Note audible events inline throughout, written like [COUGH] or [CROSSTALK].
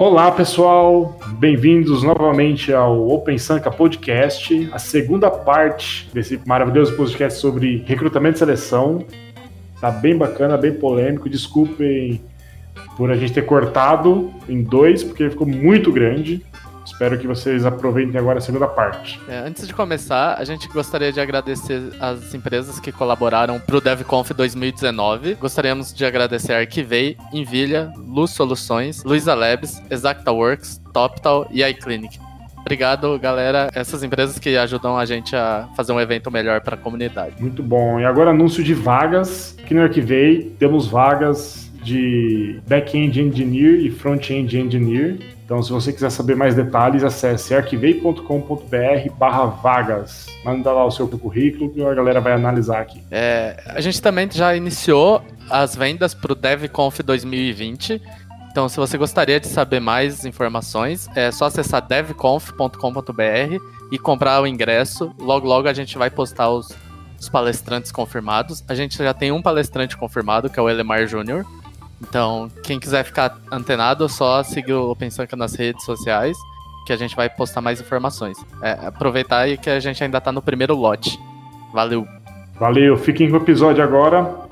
Olá, pessoal. Bem-vindos novamente ao Open Sanka Podcast, a segunda parte desse maravilhoso podcast sobre recrutamento e seleção. Tá bem bacana, bem polêmico. Desculpem por a gente ter cortado em dois, porque ficou muito grande. Espero que vocês aproveitem agora a segunda parte. É, antes de começar, a gente gostaria de agradecer as empresas que colaboraram para o DevConf 2019. Gostaríamos de agradecer a Arquivei, Envilha, Luz Soluções, Luiza Labs, ExactaWorks, TopTal e iClinic. Obrigado, galera. Essas empresas que ajudam a gente a fazer um evento melhor para a comunidade. Muito bom. E agora anúncio de vagas. Aqui no Arquivei temos vagas de Back-end Engineer e Front-end Engineer. Então, se você quiser saber mais detalhes, acesse arquivei.com.br barra vagas. Manda lá o seu currículo que a galera vai analisar aqui. É, a gente também já iniciou as vendas para o DevConf 2020. Então, se você gostaria de saber mais informações, é só acessar devconf.com.br e comprar o ingresso. Logo, logo a gente vai postar os, os palestrantes confirmados. A gente já tem um palestrante confirmado, que é o Elemar Júnior. Então, quem quiser ficar antenado, só seguir o OpenSanka nas redes sociais, que a gente vai postar mais informações. É, aproveitar aí que a gente ainda tá no primeiro lote. Valeu! Valeu, fiquem com o episódio agora.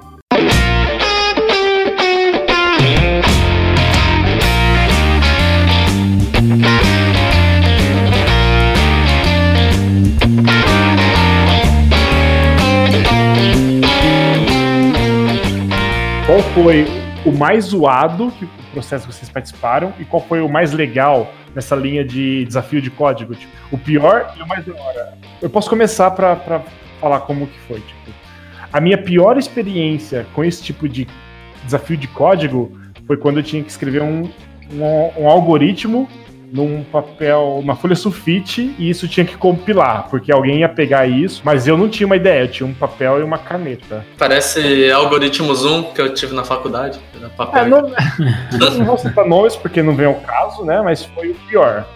Qual foi o mais zoado que o processo que vocês participaram e qual foi o mais legal nessa linha de desafio de código? Tipo, o pior e o mais da hora. Eu posso começar para falar como que foi. Tipo, a minha pior experiência com esse tipo de desafio de código foi quando eu tinha que escrever um, um, um algoritmo num papel, uma folha sulfite, e isso tinha que compilar, porque alguém ia pegar isso, mas eu não tinha uma ideia, eu tinha um papel e uma caneta. Parece algoritmo Zoom que eu tive na faculdade. Papel é, não, [LAUGHS] não vou citar nomes porque não vem ao caso, né? Mas foi o pior.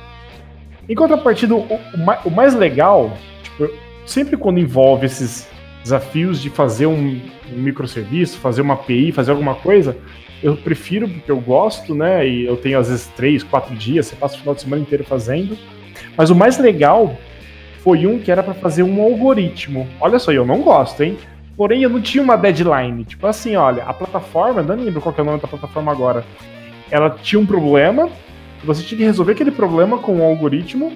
Em contrapartida, o, o mais legal, tipo, sempre quando envolve esses desafios de fazer um, um microserviço, fazer uma API, fazer alguma coisa, eu prefiro porque eu gosto, né? E eu tenho às vezes três, quatro dias, você passa o final de semana inteiro fazendo. Mas o mais legal foi um que era para fazer um algoritmo. Olha só, eu não gosto, hein? Porém, eu não tinha uma deadline. Tipo assim, olha, a plataforma, não lembro qual é o nome da plataforma agora. Ela tinha um problema, você tinha que resolver aquele problema com o algoritmo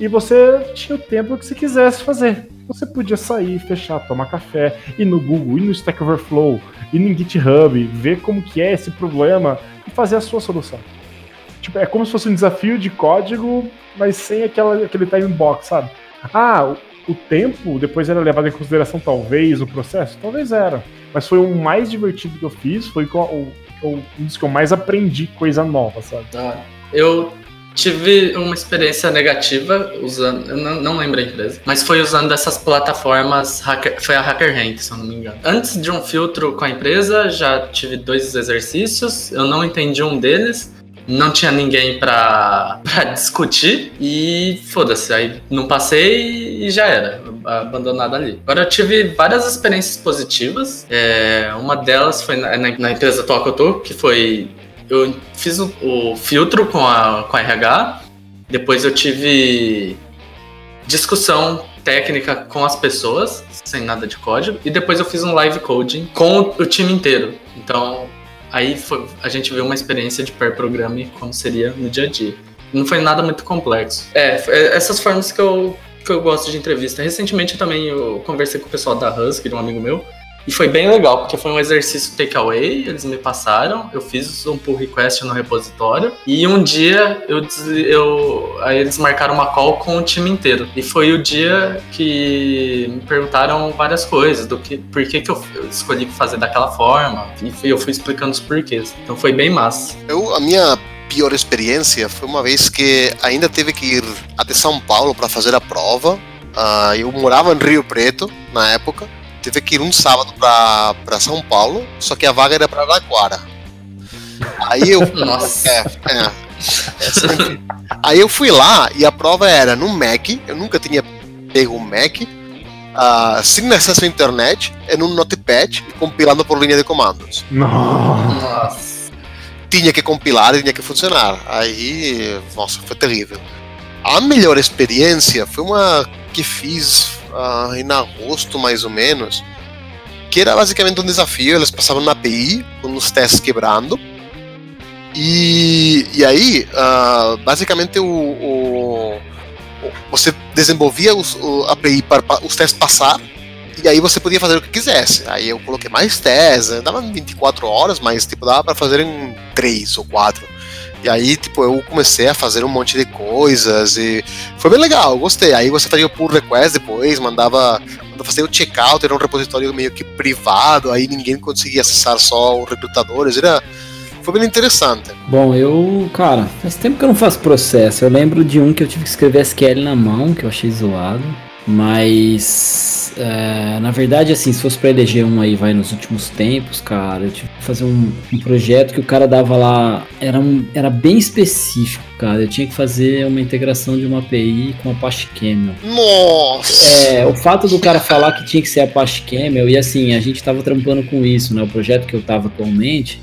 e você tinha o tempo que você quisesse fazer. Você podia sair, fechar, tomar café, ir no Google, ir no Stack Overflow, ir no GitHub, ver como que é esse problema e fazer a sua solução. Tipo, é como se fosse um desafio de código, mas sem aquela, aquele time box, sabe? Ah, o, tempo depois era levado em consideração, talvez, o processo? Talvez era. Mas foi o mais divertido que eu fiz, foi o, o, um dos que eu mais aprendi coisa nova, sabe? Ah, eu Tive uma experiência negativa usando, eu não, não lembro a empresa, mas foi usando essas plataformas, hacker, foi a HackerRank, se eu não me engano. Antes de um filtro com a empresa, já tive dois exercícios, eu não entendi um deles, não tinha ninguém pra, [LAUGHS] pra discutir e foda-se, aí não passei e já era, abandonado ali. Agora eu tive várias experiências positivas, é, uma delas foi na, na, na empresa atual que eu tô, que foi eu fiz o, o, filtro com a, com a RH, depois eu tive discussão técnica com as pessoas, sem nada de código, e depois eu fiz um live coding com o, time inteiro. Então, aí foi, a gente viu uma experiência de pair programming como seria no dia a dia. Não foi nada muito complexo. É, é essas formas que eu, que eu gosto de entrevista. Recentemente também eu conversei com o pessoal da Husky, um amigo meu, e foi bem legal, porque foi um exercício takeaway, eles me passaram, eu fiz um pull request no repositório, e um dia eu, eu aí eles marcaram uma call com o time inteiro. E foi o dia que me perguntaram várias coisas, do que, por que, que eu escolhi fazer daquela forma, e eu fui explicando os porquês. Então foi bem massa. Eu, a minha pior experiência foi uma vez que ainda teve que ir até São Paulo para fazer a prova. Uh, eu morava em Rio Preto na época teve que ir um sábado pra, pra São Paulo, só que a vaga era pra Araquara. Aí eu. Nossa. É, é, é, aí eu fui lá e a prova era no Mac, eu nunca tinha pego um Mac, uh, sem acesso à internet, em um notepad, compilando por linha de comandos. Nossa. tinha que compilar e tinha que funcionar. Aí, nossa, foi terrível. A melhor experiência foi uma que fiz uh, em agosto, mais ou menos, que era basicamente um desafio. Eles passavam na API com os testes quebrando. E, e aí, uh, basicamente, o, o, você desenvolvia os, o API para os testes passar e aí você podia fazer o que quisesse. Aí eu coloquei mais testes, dava 24 horas, mas tipo, dava para fazer em 3 ou 4. E aí, tipo, eu comecei a fazer um monte de coisas e foi bem legal, gostei. Aí você fazia o pull request depois, mandava, mandava fazer o checkout, era um repositório meio que privado, aí ninguém conseguia acessar só os recrutadores, era foi bem interessante. Bom, eu, cara, faz tempo que eu não faço processo. Eu lembro de um que eu tive que escrever SQL na mão, que eu achei zoado. Mas, é, na verdade, assim, se fosse pra eleger um aí, vai nos últimos tempos, cara, eu tive que fazer um, um projeto que o cara dava lá, era, um, era bem específico, cara. Eu tinha que fazer uma integração de uma API com Apache Camel. Nossa! É, o fato do cara falar que tinha que ser Apache Camel, e assim, a gente tava trampando com isso, né? O projeto que eu tava atualmente,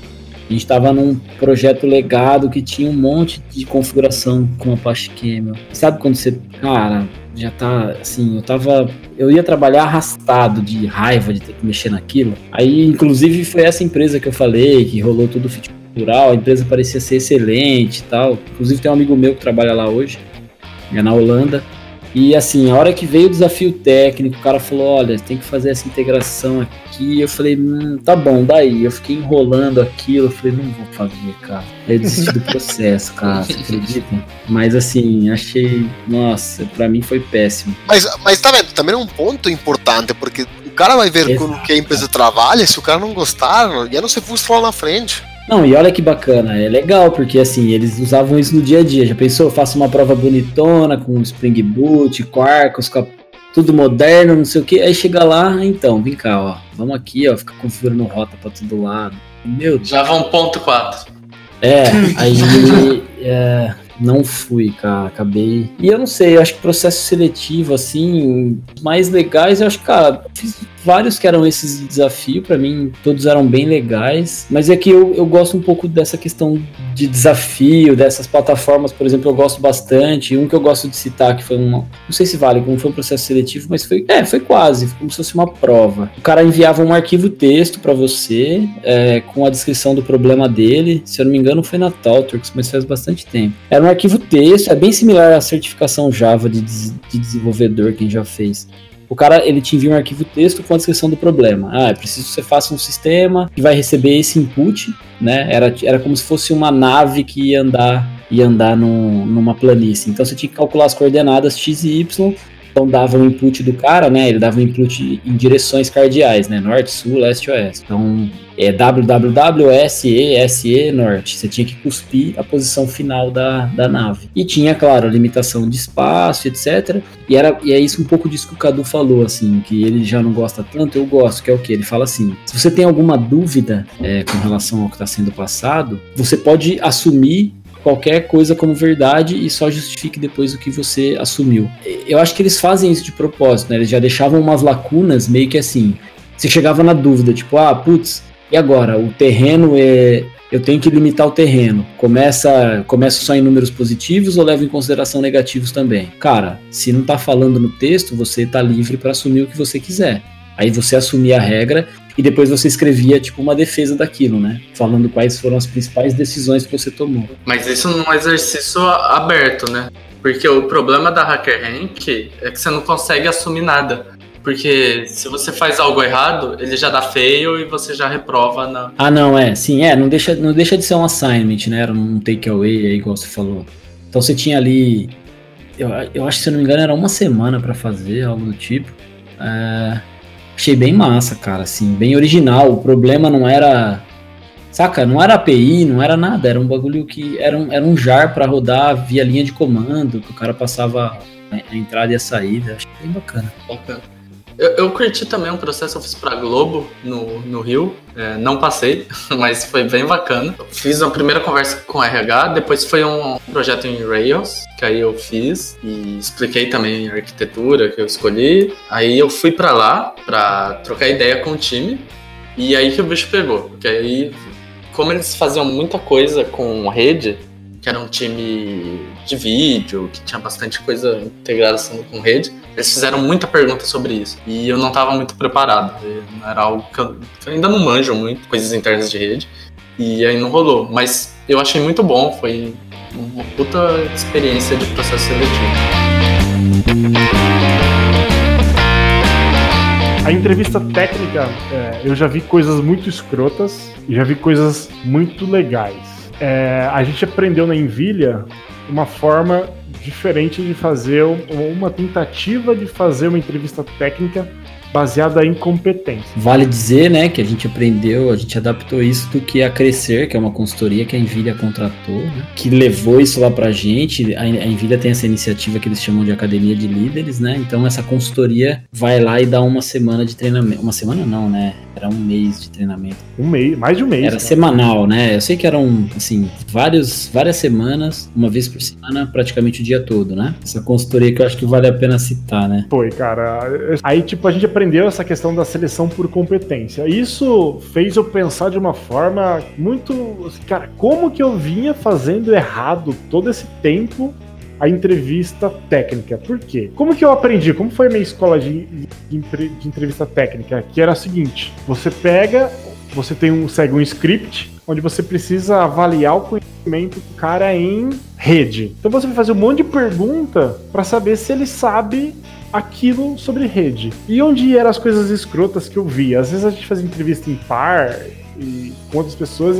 a gente estava num projeto legado que tinha um monte de configuração com Apache Camel. Sabe quando você, cara, já tá assim, eu tava. Eu ia trabalhar arrastado de raiva de ter que mexer naquilo. Aí, inclusive, foi essa empresa que eu falei, que rolou todo o fit cultural, a empresa parecia ser excelente e tal. Inclusive tem um amigo meu que trabalha lá hoje, é na Holanda. E assim, a hora que veio o desafio técnico, o cara falou: olha, tem que fazer essa integração aqui. Eu falei: hum, tá bom, daí. Eu fiquei enrolando aquilo. Eu falei: não vou fazer, cara. Eu desisti do [LAUGHS] processo, cara, você acredita? Mas assim, achei. Nossa, pra mim foi péssimo. Mas, mas tá vendo? Também é um ponto importante, porque o cara vai ver Exato. como que a empresa trabalha. Se o cara não gostar, já não se frustra lá na frente. Não, e olha que bacana, é legal, porque assim, eles usavam isso no dia a dia. Já pensou? Eu faço uma prova bonitona com Spring Boot, Quarkus, tudo moderno, não sei o que. Aí chega lá, então, vem cá, ó. Vamos aqui, ó, fica configurando rota pra todo lado. Meu Deus. Já vão ponto 4. É, aí [LAUGHS] é, não fui, cara, acabei. E eu não sei, acho que processo seletivo, assim, mais legais, eu acho que, cara, fiz vários que eram esses desafios, para mim todos eram bem legais, mas é que eu, eu gosto um pouco dessa questão de desafio, dessas plataformas, por exemplo, eu gosto bastante, um que eu gosto de citar, que foi uma, não sei se vale, como foi um processo seletivo, mas foi, é, foi quase, como se fosse uma prova. O cara enviava um arquivo texto para você, é, com a descrição do problema dele, se eu não me engano foi na Talturks, mas faz bastante tempo. Era um arquivo texto, é bem similar à certificação Java de, de desenvolvedor, quem já fez. O cara, ele te envia um arquivo texto com a descrição do problema. Ah, é preciso que você faça um sistema que vai receber esse input, né? Era, era como se fosse uma nave que ia andar, ia andar no, numa planície. Então você tinha que calcular as coordenadas x e y então dava o input do cara, né? Ele dava o input em direções cardeais, né? Norte, sul, leste, oeste. Então é www, SE, SE, norte. Você tinha que cuspir a posição final da, da nave. E tinha, claro, a limitação de espaço, etc. E, era, e é isso um pouco disso que o Cadu falou, assim, que ele já não gosta tanto, eu gosto, que é o que? Ele fala assim: se você tem alguma dúvida é, com relação ao que está sendo passado, você pode assumir qualquer coisa como verdade e só justifique depois o que você assumiu. Eu acho que eles fazem isso de propósito, né? Eles já deixavam umas lacunas meio que assim. Você chegava na dúvida, tipo, ah, putz, e agora? O terreno é. Eu tenho que limitar o terreno. Começa, começa só em números positivos ou leva em consideração negativos também? Cara, se não tá falando no texto, você tá livre para assumir o que você quiser. Aí você assumia a regra e depois você escrevia tipo uma defesa daquilo, né? Falando quais foram as principais decisões que você tomou. Mas isso num exercício aberto, né? Porque o problema da Hacker Rank é que você não consegue assumir nada. Porque se você faz algo errado, ele já dá fail e você já reprova na. Ah, não, é. Sim, é. Não deixa, não deixa de ser um assignment, né? Era um takeaway aí, igual você falou. Então você tinha ali. Eu, eu acho que, se eu não me engano, era uma semana para fazer, algo do tipo. É, Achei bem massa, cara, assim, bem original. O problema não era. Saca? Não era API, não era nada. Era um bagulho que. Era um, era um jar para rodar via linha de comando, que o cara passava a entrada e a saída. Achei bem bacana. Bacana. Eu, eu curti também um processo, eu fiz pra Globo no, no Rio. É, não passei, [LAUGHS] mas foi bem bacana. Fiz uma primeira conversa com RH, depois foi um projeto em Rails, que aí eu fiz e expliquei também a arquitetura que eu escolhi. Aí eu fui para lá para trocar ideia com o time. E aí que o bicho pegou, porque aí como eles faziam muita coisa com rede, que era um time de vídeo, que tinha bastante coisa integração com rede, eles fizeram muita pergunta sobre isso. E eu não estava muito preparado. Era algo que eu, que eu ainda não manjo muito, coisas internas de rede. E aí não rolou. Mas eu achei muito bom, foi uma puta experiência de processo seletivo. A entrevista técnica, é, eu já vi coisas muito escrotas e já vi coisas muito legais. É, a gente aprendeu na Envilha uma forma diferente de fazer uma tentativa de fazer uma entrevista técnica baseada em competência. Vale dizer, né, que a gente aprendeu, a gente adaptou isso do que a Crescer, que é uma consultoria que a Nvidia contratou, né, que levou isso lá pra gente. A, a Nvidia tem essa iniciativa que eles chamam de Academia de Líderes, né? Então essa consultoria vai lá e dá uma semana de treinamento. Uma semana não, né? Era um mês de treinamento. Um mês, mais de um mês. Era cara. semanal, né? Eu sei que eram, assim, vários, várias semanas, uma vez por semana, praticamente o dia todo, né? Essa consultoria que eu acho que vale a pena citar, né? Foi, cara. Aí, tipo, a gente aprendeu aprendeu essa questão da seleção por competência. Isso fez eu pensar de uma forma muito. Assim, cara, como que eu vinha fazendo errado todo esse tempo a entrevista técnica. Por quê? Como que eu aprendi? Como foi a minha escola de, de, de, entrevista técnica? Que era o seguinte: você pega, você tem um, segue um script onde você precisa avaliar o conhecimento do cara em rede. Então você vai fazer um monte de pergunta para saber se ele sabe aquilo sobre rede. E onde eram as coisas escrotas que eu via? Às vezes a gente fazia entrevista em par e com outras pessoas,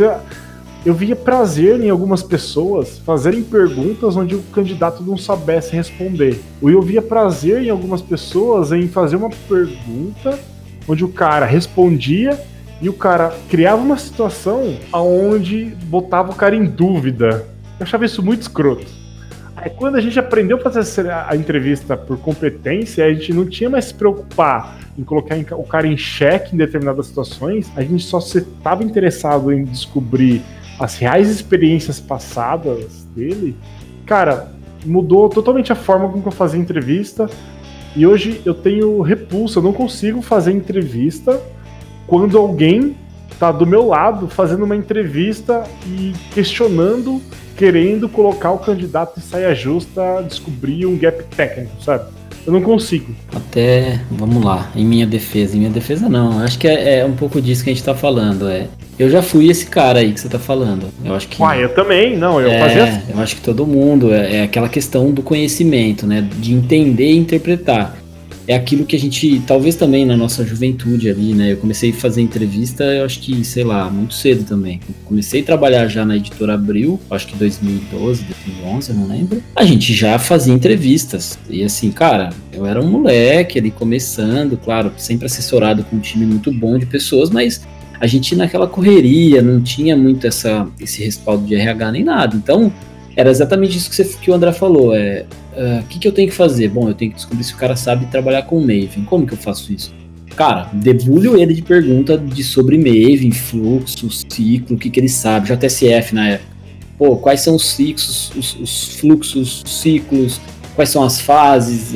eu, via prazer em algumas pessoas fazerem perguntas onde o candidato não soubesse responder. Ou eu via prazer em algumas pessoas em fazer uma pergunta onde o cara respondia e o cara criava uma situação aonde botava o cara em dúvida. Eu achava isso muito escroto. É quando a gente aprendeu a fazer a entrevista por competência, a gente não tinha mais se preocupar em colocar o cara em xeque em determinadas situações, a gente só estava interessado em descobrir as reais experiências passadas dele. Cara, mudou totalmente a forma como eu fazia entrevista. E hoje eu tenho repulsa, eu não consigo fazer entrevista quando alguém tá do meu lado fazendo uma entrevista e questionando querendo colocar o candidato em saia justa, descobrir um gap técnico, sabe? Eu não consigo. Até, vamos lá, em minha defesa. Em minha defesa não, acho que é, é um pouco disso que a gente tá falando, é... Eu já fui esse cara aí que você tá falando. Eu acho que. Uai, eu também, não, eu é, fazia assim. Eu acho que todo mundo, é, é aquela questão do conhecimento, né? De entender e interpretar é aquilo que a gente, talvez também na nossa juventude ali, né? Eu comecei a fazer entrevista, eu acho que, sei lá, muito cedo também. Comecei a trabalhar já na editora Abril, acho que 2012, 2011, eu não lembro. A gente já fazia entrevistas. E assim, cara, eu era um moleque ali começando, claro, sempre assessorado com um time muito bom de pessoas, mas a gente naquela correria, não tinha muito essa, esse respaldo de RH nem nada. Então, era exatamente isso que, você, que o André falou. É, o uh, ah, que, que eu tenho que fazer? Bom, eu tenho que descobrir se o cara sabe trabalhar com Maven. Como que eu faço isso? Cara, debulho ele de pergunta de sobre Maven, fluxo, ciclo, o que, que ele sabe, JSF na época. Pô, quais são os ciclos, os, os fluxos, ciclos, quais são as fases?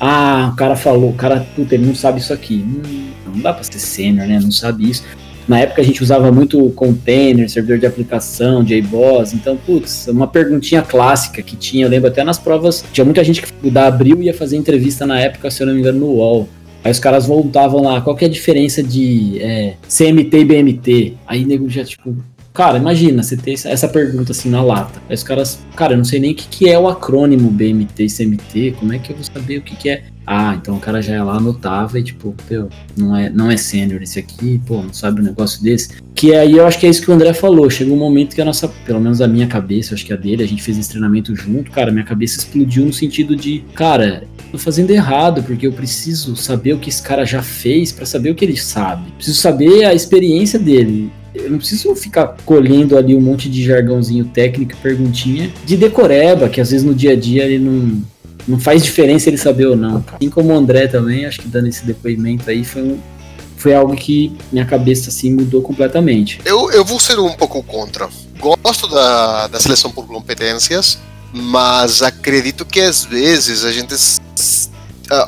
Ah, o cara falou, o cara, puta, ele não sabe isso aqui. Hum, não dá pra ser sênior, né? Não sabe isso. Na época a gente usava muito container, servidor de aplicação, JBoss, então, putz, uma perguntinha clássica que tinha, eu lembro até nas provas, tinha muita gente que da Abril ia fazer entrevista na época, se eu não me engano, no UOL. Aí os caras voltavam lá, qual que é a diferença de é, CMT e BMT? Aí nego já, tipo, Cara, imagina você ter essa pergunta assim na lata. Aí os caras, cara, eu não sei nem o que, que é o acrônimo BMT e CMT, como é que eu vou saber o que, que é? Ah, então o cara já ia lá, anotava e tipo, pô, não é, não é sênior esse aqui, pô, não sabe um negócio desse. Que aí eu acho que é isso que o André falou. Chegou um momento que a nossa, pelo menos a minha cabeça, acho que a dele, a gente fez esse treinamento junto, cara, minha cabeça explodiu no sentido de, cara, tô fazendo errado, porque eu preciso saber o que esse cara já fez para saber o que ele sabe. Preciso saber a experiência dele eu não preciso ficar colhendo ali um monte de jargãozinho técnico perguntinha de decoreba, que às vezes no dia a dia ele não, não faz diferença ele saber ou não. Assim como o André também, acho que dando esse depoimento aí foi um, foi algo que minha cabeça assim mudou completamente. Eu, eu vou ser um pouco contra. Gosto da, da seleção por competências, mas acredito que às vezes a gente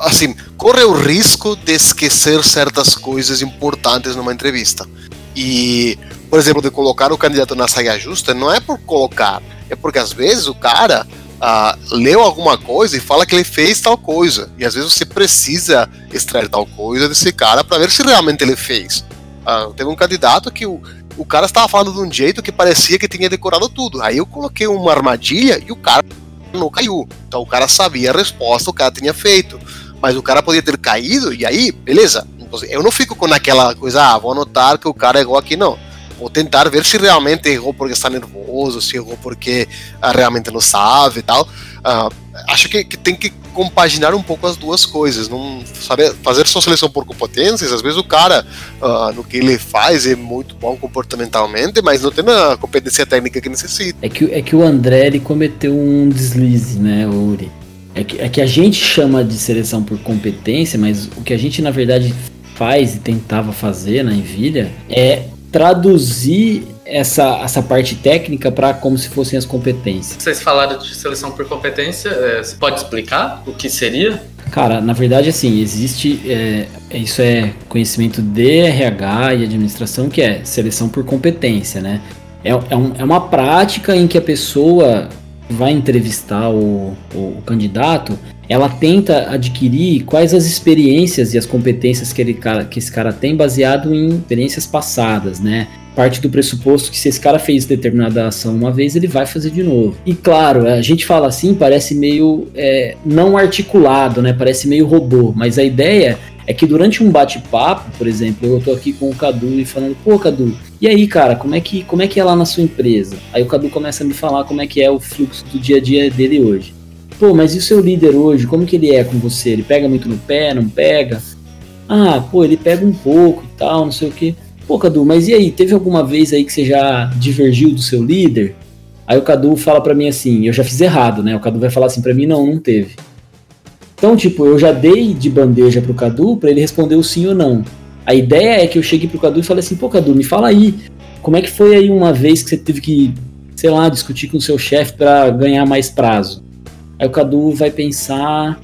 assim corre o risco de esquecer certas coisas importantes numa entrevista. E por exemplo, de colocar o candidato na saia justa, não é por colocar, é porque às vezes o cara ah, leu alguma coisa e fala que ele fez tal coisa. E às vezes você precisa extrair tal coisa desse cara para ver se realmente ele fez. Ah, teve um candidato que o, o cara estava falando de um jeito que parecia que tinha decorado tudo. Aí eu coloquei uma armadilha e o cara não caiu. Então o cara sabia a resposta, o cara tinha feito. Mas o cara podia ter caído e aí, beleza. Eu não fico com aquela coisa, ah, vou anotar que o cara errou aqui, não ou tentar ver se realmente errou porque está nervoso, se errou porque uh, realmente não sabe e tal. Uh, acho que, que, tem que compaginar um pouco as duas coisas, não saber fazer só seleção por competências. Às vezes o cara uh, no que ele faz é muito bom comportamentalmente, mas não tem a competência técnica que necessita. É que, é que o André ele cometeu um deslize, né, Uri? É que, é que a gente chama de seleção por competência, mas o que a gente na verdade faz e tentava fazer na Envilha é traduzir essa, essa parte técnica para como se fossem as competências. Vocês falaram de seleção por competência, é, você pode explicar o que seria? Cara, na verdade, assim, existe. É, isso é conhecimento de RH e administração, que é seleção por competência, né? É, é, um, é uma prática em que a pessoa vai entrevistar o, o, o candidato ela tenta adquirir quais as experiências e as competências que, ele, que esse cara tem baseado em experiências passadas, né? Parte do pressuposto que se esse cara fez determinada ação uma vez, ele vai fazer de novo. E claro, a gente fala assim, parece meio é, não articulado, né? Parece meio robô, mas a ideia é que durante um bate-papo, por exemplo, eu tô aqui com o Cadu e falando, pô, Cadu, e aí, cara, como é que como é que é lá na sua empresa? Aí o Cadu começa a me falar como é que é o fluxo do dia a dia dele hoje. Pô, mas e o seu líder hoje? Como que ele é com você? Ele pega muito no pé, não pega? Ah, pô, ele pega um pouco e tal, não sei o quê. Pô, Cadu, mas e aí? Teve alguma vez aí que você já divergiu do seu líder? Aí o Cadu fala para mim assim, eu já fiz errado, né? O Cadu vai falar assim para mim, não, não teve. Então, tipo, eu já dei de bandeja pro Cadu para ele responder o sim ou não. A ideia é que eu chegue pro Cadu e fale assim, pô, Cadu, me fala aí, como é que foi aí uma vez que você teve que, sei lá, discutir com o seu chefe para ganhar mais prazo? Aí o Cadu vai pensar.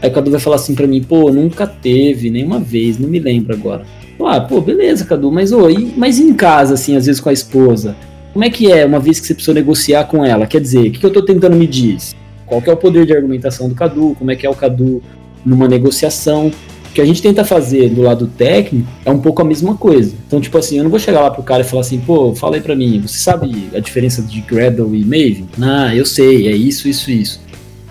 Aí o Cadu vai falar assim pra mim, pô, nunca teve, nenhuma vez, não me lembro agora. Ah, pô, beleza, Cadu, mas, ô, e, mas em casa, assim, às vezes com a esposa? Como é que é uma vez que você precisou negociar com ela? Quer dizer, o que, que eu tô tentando medir? Qual que é o poder de argumentação do Cadu? Como é que é o Cadu numa negociação? O que a gente tenta fazer do lado técnico é um pouco a mesma coisa. Então, tipo assim, eu não vou chegar lá pro cara e falar assim, pô, fala aí pra mim, você sabe a diferença de Gradle e Maven? Ah, eu sei, é isso, isso, isso.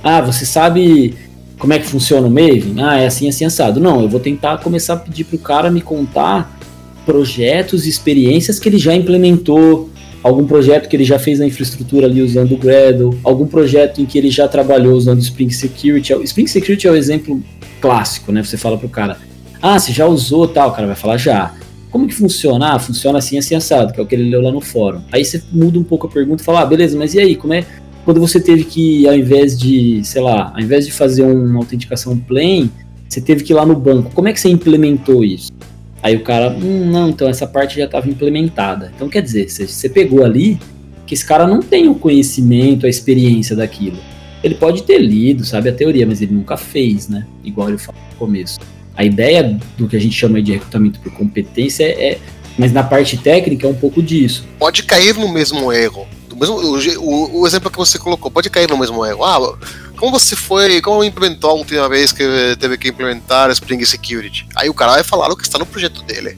Ah, você sabe como é que funciona o Maven? Ah, é assim, assim, assado. Não, eu vou tentar começar a pedir pro cara me contar projetos e experiências que ele já implementou, algum projeto que ele já fez na infraestrutura ali usando o Gradle, algum projeto em que ele já trabalhou usando o Spring Security. O Spring Security é o exemplo clássico, né? Você fala pro cara, ah, você já usou tal, o cara vai falar já. Como que funciona? Ah, funciona assim, assim, assado, que é o que ele leu lá no fórum. Aí você muda um pouco a pergunta e fala, ah, beleza, mas e aí, como é, quando você teve que, ao invés de, sei lá, ao invés de fazer uma autenticação plain, você teve que ir lá no banco. Como é que você implementou isso? Aí o cara, hum, não, então essa parte já estava implementada. Então quer dizer, você, pegou ali que esse cara não tem o conhecimento, a experiência daquilo. Ele pode ter lido, sabe, a teoria, mas ele nunca fez, né? Igual ele falou no começo. A ideia do que a gente chama de recrutamento por competência é, é mas na parte técnica é um pouco disso. Pode cair no mesmo erro mesmo, o, o, exemplo que você colocou pode cair no mesmo erro. Ah, como você foi, como implementou a última vez que teve que implementar Spring Security? Aí o cara vai falar o que está no projeto dele.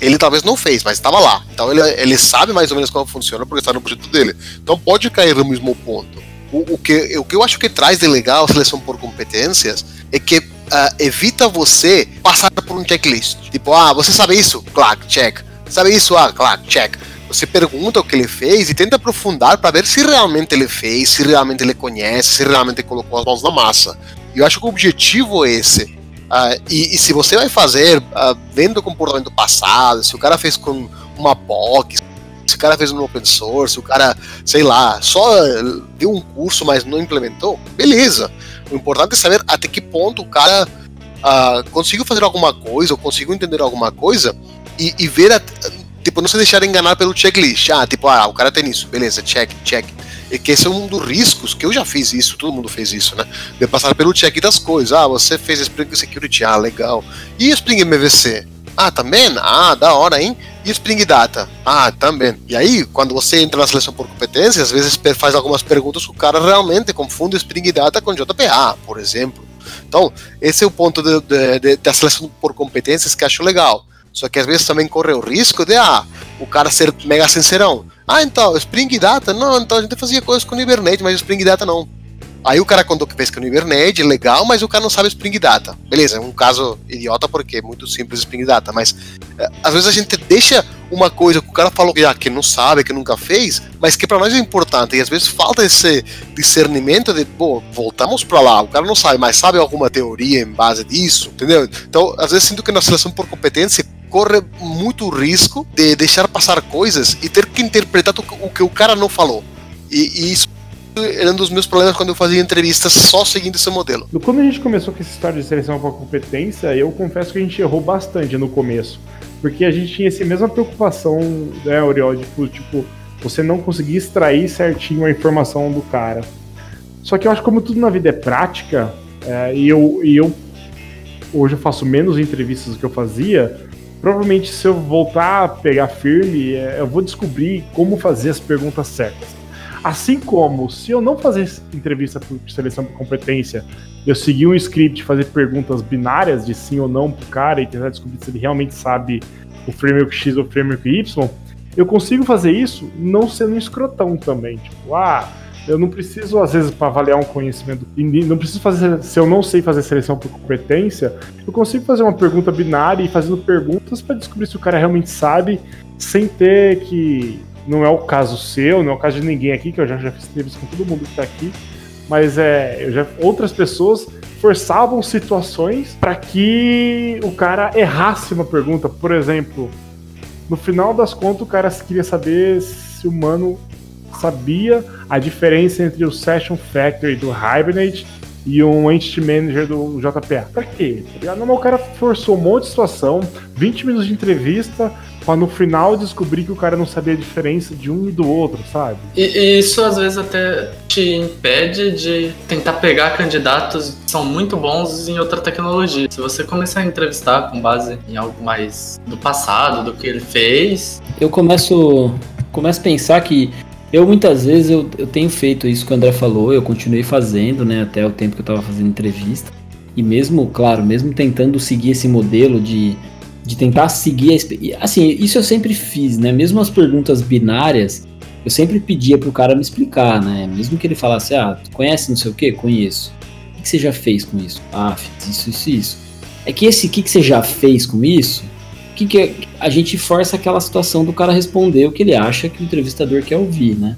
Ele talvez não fez, mas estava lá. Então ele, ele sabe mais ou menos como funciona porque está no projeto dele. Então pode cair no mesmo ponto. O, o, que, o que eu acho que traz de legal a seleção por competências é que uh, evita você passar por um checklist. Tipo, ah, você sabe isso? Claro, check. Sabe isso? Ah, claro, check você pergunta o que ele fez e tenta aprofundar para ver se realmente ele fez, se realmente ele conhece, se realmente colocou as mãos na massa. E eu acho que o objetivo é esse. Uh, e, e, se você vai fazer uh, vendo o comportamento passado, se o cara fez com uma POC, se o cara fez no open source, o cara, sei lá, só deu um curso, mas não implementou, beleza. O importante é saber até que ponto o cara uh, conseguiu fazer alguma coisa, ou conseguiu entender alguma coisa, e, e ver tipo, não se deixar enganar pelo checklist. Ah, tipo, ah, o cara tem isso, beleza, check, check. E que esse é um dos riscos, que eu já fiz isso, todo mundo fez isso, né? De passar pelo check das coisas. Ah, você fez Spring Security, ah, legal. E Spring MVC? Ah, também? Ah, da hora, hein? E Spring Data? Ah, também. E aí, quando você entra na seleção por competência, às vezes faz algumas perguntas que o cara realmente confunde Spring Data com JPA, por exemplo. Então, esse é o ponto da seleção por competências que acho legal. Só que às vezes também corre o risco de, ah, o cara ser mega sincerão. Ah, então, Spring Data? Não, então a gente fazia coisas com Hibernate, mas Spring Data não. Aí o cara contou que fez com Hibernate, legal, mas o cara não sabe Spring Data. Beleza, é um caso idiota porque é muito simples Spring Data, mas é, às vezes a gente deixa uma coisa que o cara falou que, ah, que não sabe, que nunca fez, mas que para nós é importante, e às vezes falta esse discernimento de, pô, voltamos para lá, o cara não sabe, mas sabe alguma teoria em base disso, entendeu? Então, às vezes sinto que na seleção por competência corre muito risco de deixar passar coisas e ter que interpretar o que o cara não falou. E, e isso era um dos meus problemas quando eu fazia entrevistas só seguindo esse modelo. Quando a gente começou com essa história de seleção por competência, eu confesso que a gente errou bastante no começo. Porque a gente tinha essa mesma preocupação, né, Oriol, tipo, tipo, você não conseguir extrair certinho a informação do cara. Só que eu acho que como tudo na vida é prática, é, e, eu, e eu hoje eu faço menos entrevistas do que eu fazia, provavelmente se eu voltar a pegar firme, é, eu vou descobrir como fazer as perguntas certas. Assim como, se eu não fazer entrevista por seleção por competência, eu seguir um script, fazer perguntas binárias de sim ou não pro cara e tentar descobrir se ele realmente sabe o framework X ou o framework Y, eu consigo fazer isso não sendo um escrotão também. Tipo, ah, eu não preciso, às vezes, para avaliar um conhecimento, não preciso fazer, se eu não sei fazer seleção por competência, eu consigo fazer uma pergunta binária e fazendo perguntas para descobrir se o cara realmente sabe, sem ter que não é o caso seu, não é o caso de ninguém aqui, que eu já, já fiz entrevista com todo mundo que está aqui, mas é, já, outras pessoas forçavam situações para que o cara errasse uma pergunta. Por exemplo, no final das contas, o cara queria saber se o humano sabia a diferença entre o Session Factory do Hibernate e um Entity Manager do JPA. Pra quê? Tá não, o cara forçou um monte de situação, 20 minutos de entrevista, pra no final descobrir que o cara não sabia a diferença de um e do outro, sabe? E, e, isso às vezes até te impede de tentar pegar candidatos que são muito bons em outra tecnologia. Se você começar a entrevistar com base em algo mais do passado, do que ele fez. Eu começo, começo a pensar que eu muitas vezes eu, eu tenho feito isso que o André falou, eu continuei fazendo, né, até o tempo que eu estava fazendo entrevista. E mesmo, claro, mesmo tentando seguir esse modelo de de tentar seguir a assim isso eu sempre fiz né mesmo as perguntas binárias eu sempre pedia pro cara me explicar né mesmo que ele falasse ah conhece não sei o que conheço. O que você já fez com isso? Ah fiz isso isso isso. É que esse que você já fez com isso que que a gente força aquela situação do cara responder o que ele acha que o entrevistador quer ouvir né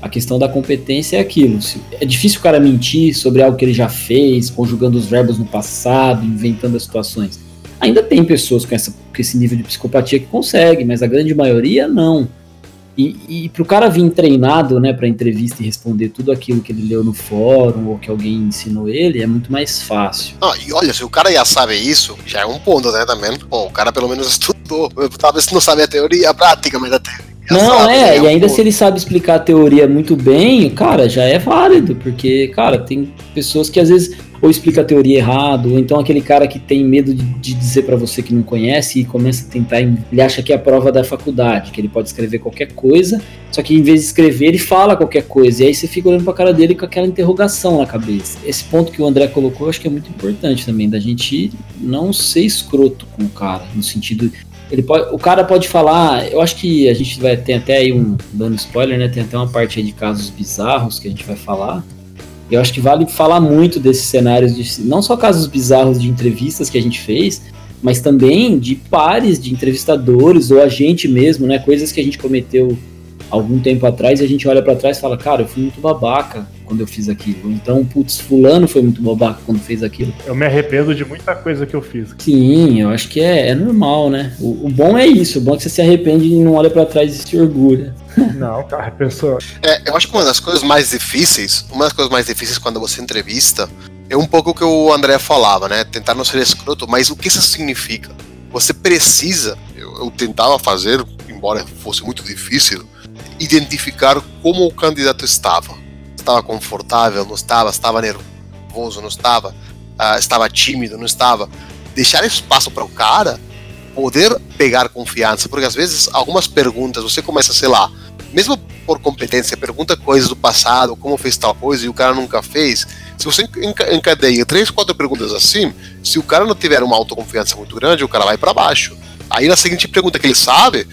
a questão da competência é aquilo. É difícil o cara mentir sobre algo que ele já fez, conjugando os verbos no passado, inventando as situações. Ainda tem pessoas com, essa, com esse nível de psicopatia que conseguem, mas a grande maioria não. E, e para o cara vir treinado né, para entrevista e responder tudo aquilo que ele leu no fórum ou que alguém ensinou ele, é muito mais fácil. Ah, e olha, se o cara já sabe isso, já é um ponto, né, também. Pô, o cara pelo menos [LAUGHS] estudou. Talvez não sabe a teoria, a prática, mas a teoria. Não, sabe, é, é e ainda se ele sabe explicar a teoria muito bem, cara, já é válido, porque, cara, tem pessoas que às vezes ou explica a teoria errado, ou então aquele cara que tem medo de, de dizer para você que não conhece e começa a tentar, ele acha que é a prova da faculdade, que ele pode escrever qualquer coisa, só que em vez de escrever ele fala qualquer coisa, e aí você fica olhando pra cara dele com aquela interrogação na cabeça. Esse ponto que o André colocou, eu acho que é muito importante também, da gente não ser escroto com o cara, no sentido ele pode, o cara pode falar, eu acho que a gente vai ter até aí um dando spoiler, né? Tem até uma parte aí de casos bizarros que a gente vai falar. Eu acho que vale falar muito desses cenários, de, não só casos bizarros de entrevistas que a gente fez, mas também de pares de entrevistadores ou a gente mesmo, né? Coisas que a gente cometeu algum tempo atrás e a gente olha para trás e fala, cara, eu fui muito babaca quando eu fiz aquilo. Então, putz, fulano foi muito babaca quando fez aquilo. Eu me arrependo de muita coisa que eu fiz. Sim, eu acho que é, é normal, né? O, o bom é isso, o bom é que você se arrepende e não olha para trás e se orgulha. [LAUGHS] Não, cara, pessoa. É, eu acho que uma das coisas mais difíceis, uma das coisas mais difíceis quando você entrevista, é um pouco o que o André falava, né? Tentar não ser escroto, mas o que isso significa? Você precisa, eu, eu tentava fazer, embora fosse muito difícil, identificar como o candidato estava. Estava confortável, não estava, estava nervoso, não estava, uh, estava tímido, não estava. Deixar espaço para o cara poder pegar confiança, porque às vezes algumas perguntas você começa, sei lá, mesmo por competência, pergunta coisas do passado, como fez tal coisa e o cara nunca fez. Se você encadeia três, quatro perguntas assim, se o cara não tiver uma autoconfiança muito grande, o cara vai para baixo. Aí na seguinte pergunta que ele sabe,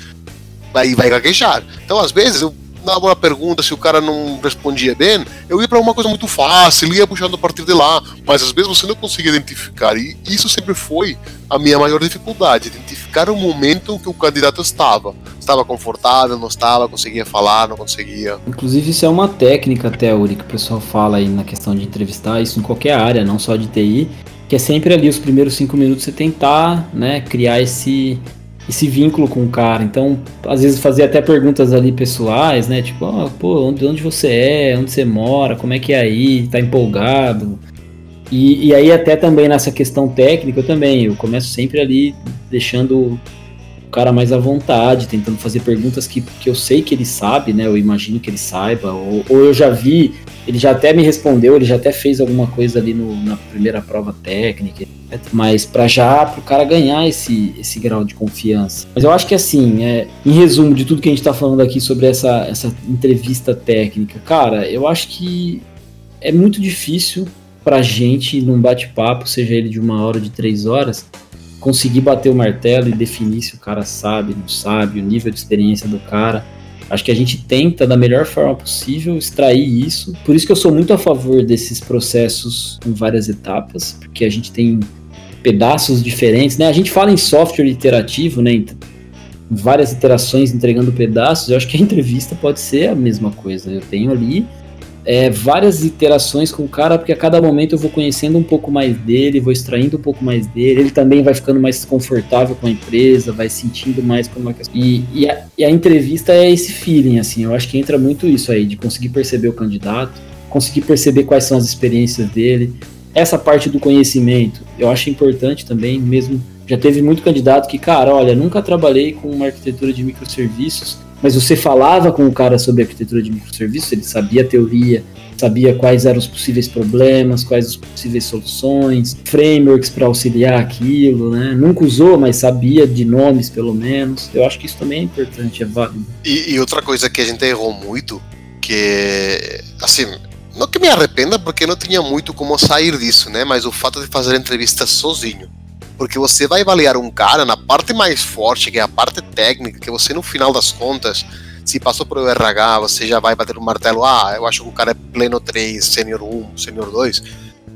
vai, vai gaguejar. Então, às vezes, eu dava uma pergunta, se o cara não respondia bem, eu ia para uma coisa muito fácil, ia puxando a partir de lá, mas às vezes você não conseguia identificar, e isso sempre foi a minha maior dificuldade, identificar o momento em que o candidato estava. Estava confortável, não estava, conseguia falar, não conseguia. Inclusive, isso é uma técnica Uri, que o pessoal fala aí na questão de entrevistar, isso em qualquer área, não só de TI, que é sempre ali os primeiros cinco minutos você tentar né, criar esse, esse vínculo com o cara. Então, às vezes fazer até perguntas ali pessoais, né? Tipo, oh, pô, onde, onde você é, onde você mora, como é que é aí, tá empolgado. E, e aí até também nessa questão técnica, eu também, eu começo sempre ali deixando cara mais à vontade, tentando fazer perguntas que, que eu sei que ele sabe, né? Eu imagino que ele saiba, ou, ou eu já vi ele já até me respondeu, ele já até fez alguma coisa ali no, na primeira prova técnica, mas para já para o cara ganhar esse, esse grau de confiança. Mas eu acho que assim, é, em resumo de tudo que a gente está falando aqui sobre essa, essa entrevista técnica, cara, eu acho que é muito difícil para gente num bate-papo, seja ele de uma hora ou de três horas, conseguir bater o martelo e definir se o cara sabe, não sabe, o nível de experiência do cara Acho que a gente tenta, da melhor forma possível, extrair isso. Por isso que eu sou muito a favor desses processos em várias etapas, porque a gente tem pedaços diferentes, né? A gente fala em software iterativo, né? Em várias iterações entregando pedaços. Eu acho que a entrevista pode ser a mesma coisa. Eu tenho ali é, várias iterações com o cara, porque a cada momento eu vou conhecendo um pouco mais dele, vou extraindo um pouco mais dele, ele também vai ficando mais confortável com a empresa, vai sentindo mais como é que... E, e, a, e a entrevista é esse feeling, assim, eu acho que entra muito isso aí, de conseguir perceber o candidato, conseguir perceber quais são as experiências dele, essa parte do conhecimento, eu acho importante também, mesmo... Já teve muito candidato que, cara, olha, nunca trabalhei com uma arquitetura de microserviços, mas você falava com o cara sobre arquitetura de microserviços, ele sabia a teoria, sabia quais eram os possíveis problemas, quais as possíveis soluções, frameworks para auxiliar aquilo, né? Nunca usou, mas sabia de nomes pelo menos. Eu acho que isso também é importante, é válido. E, e outra coisa que a gente errou muito, que assim, não que me arrependa porque não tinha muito como sair disso, né? Mas o fato de fazer entrevistas sozinho porque você vai avaliar um cara na parte mais forte, que é a parte técnica, que você no final das contas, se passou por o RH, você já vai bater o martelo, ah, eu acho que o cara é pleno 3, sênior 1, sênior 2.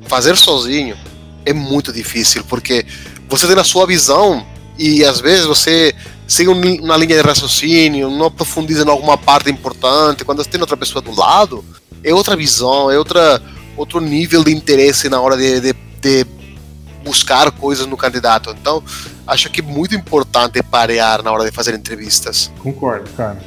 Fazer sozinho é muito difícil, porque você tem a sua visão e às vezes você segue uma linha de raciocínio, não aprofundiza em alguma parte importante, quando você tem outra pessoa do lado, é outra visão, é outra, outro nível de interesse na hora de, de, de buscar coisas no candidato. Então, acho que é muito importante parear na hora de fazer entrevistas. Concordo, cara.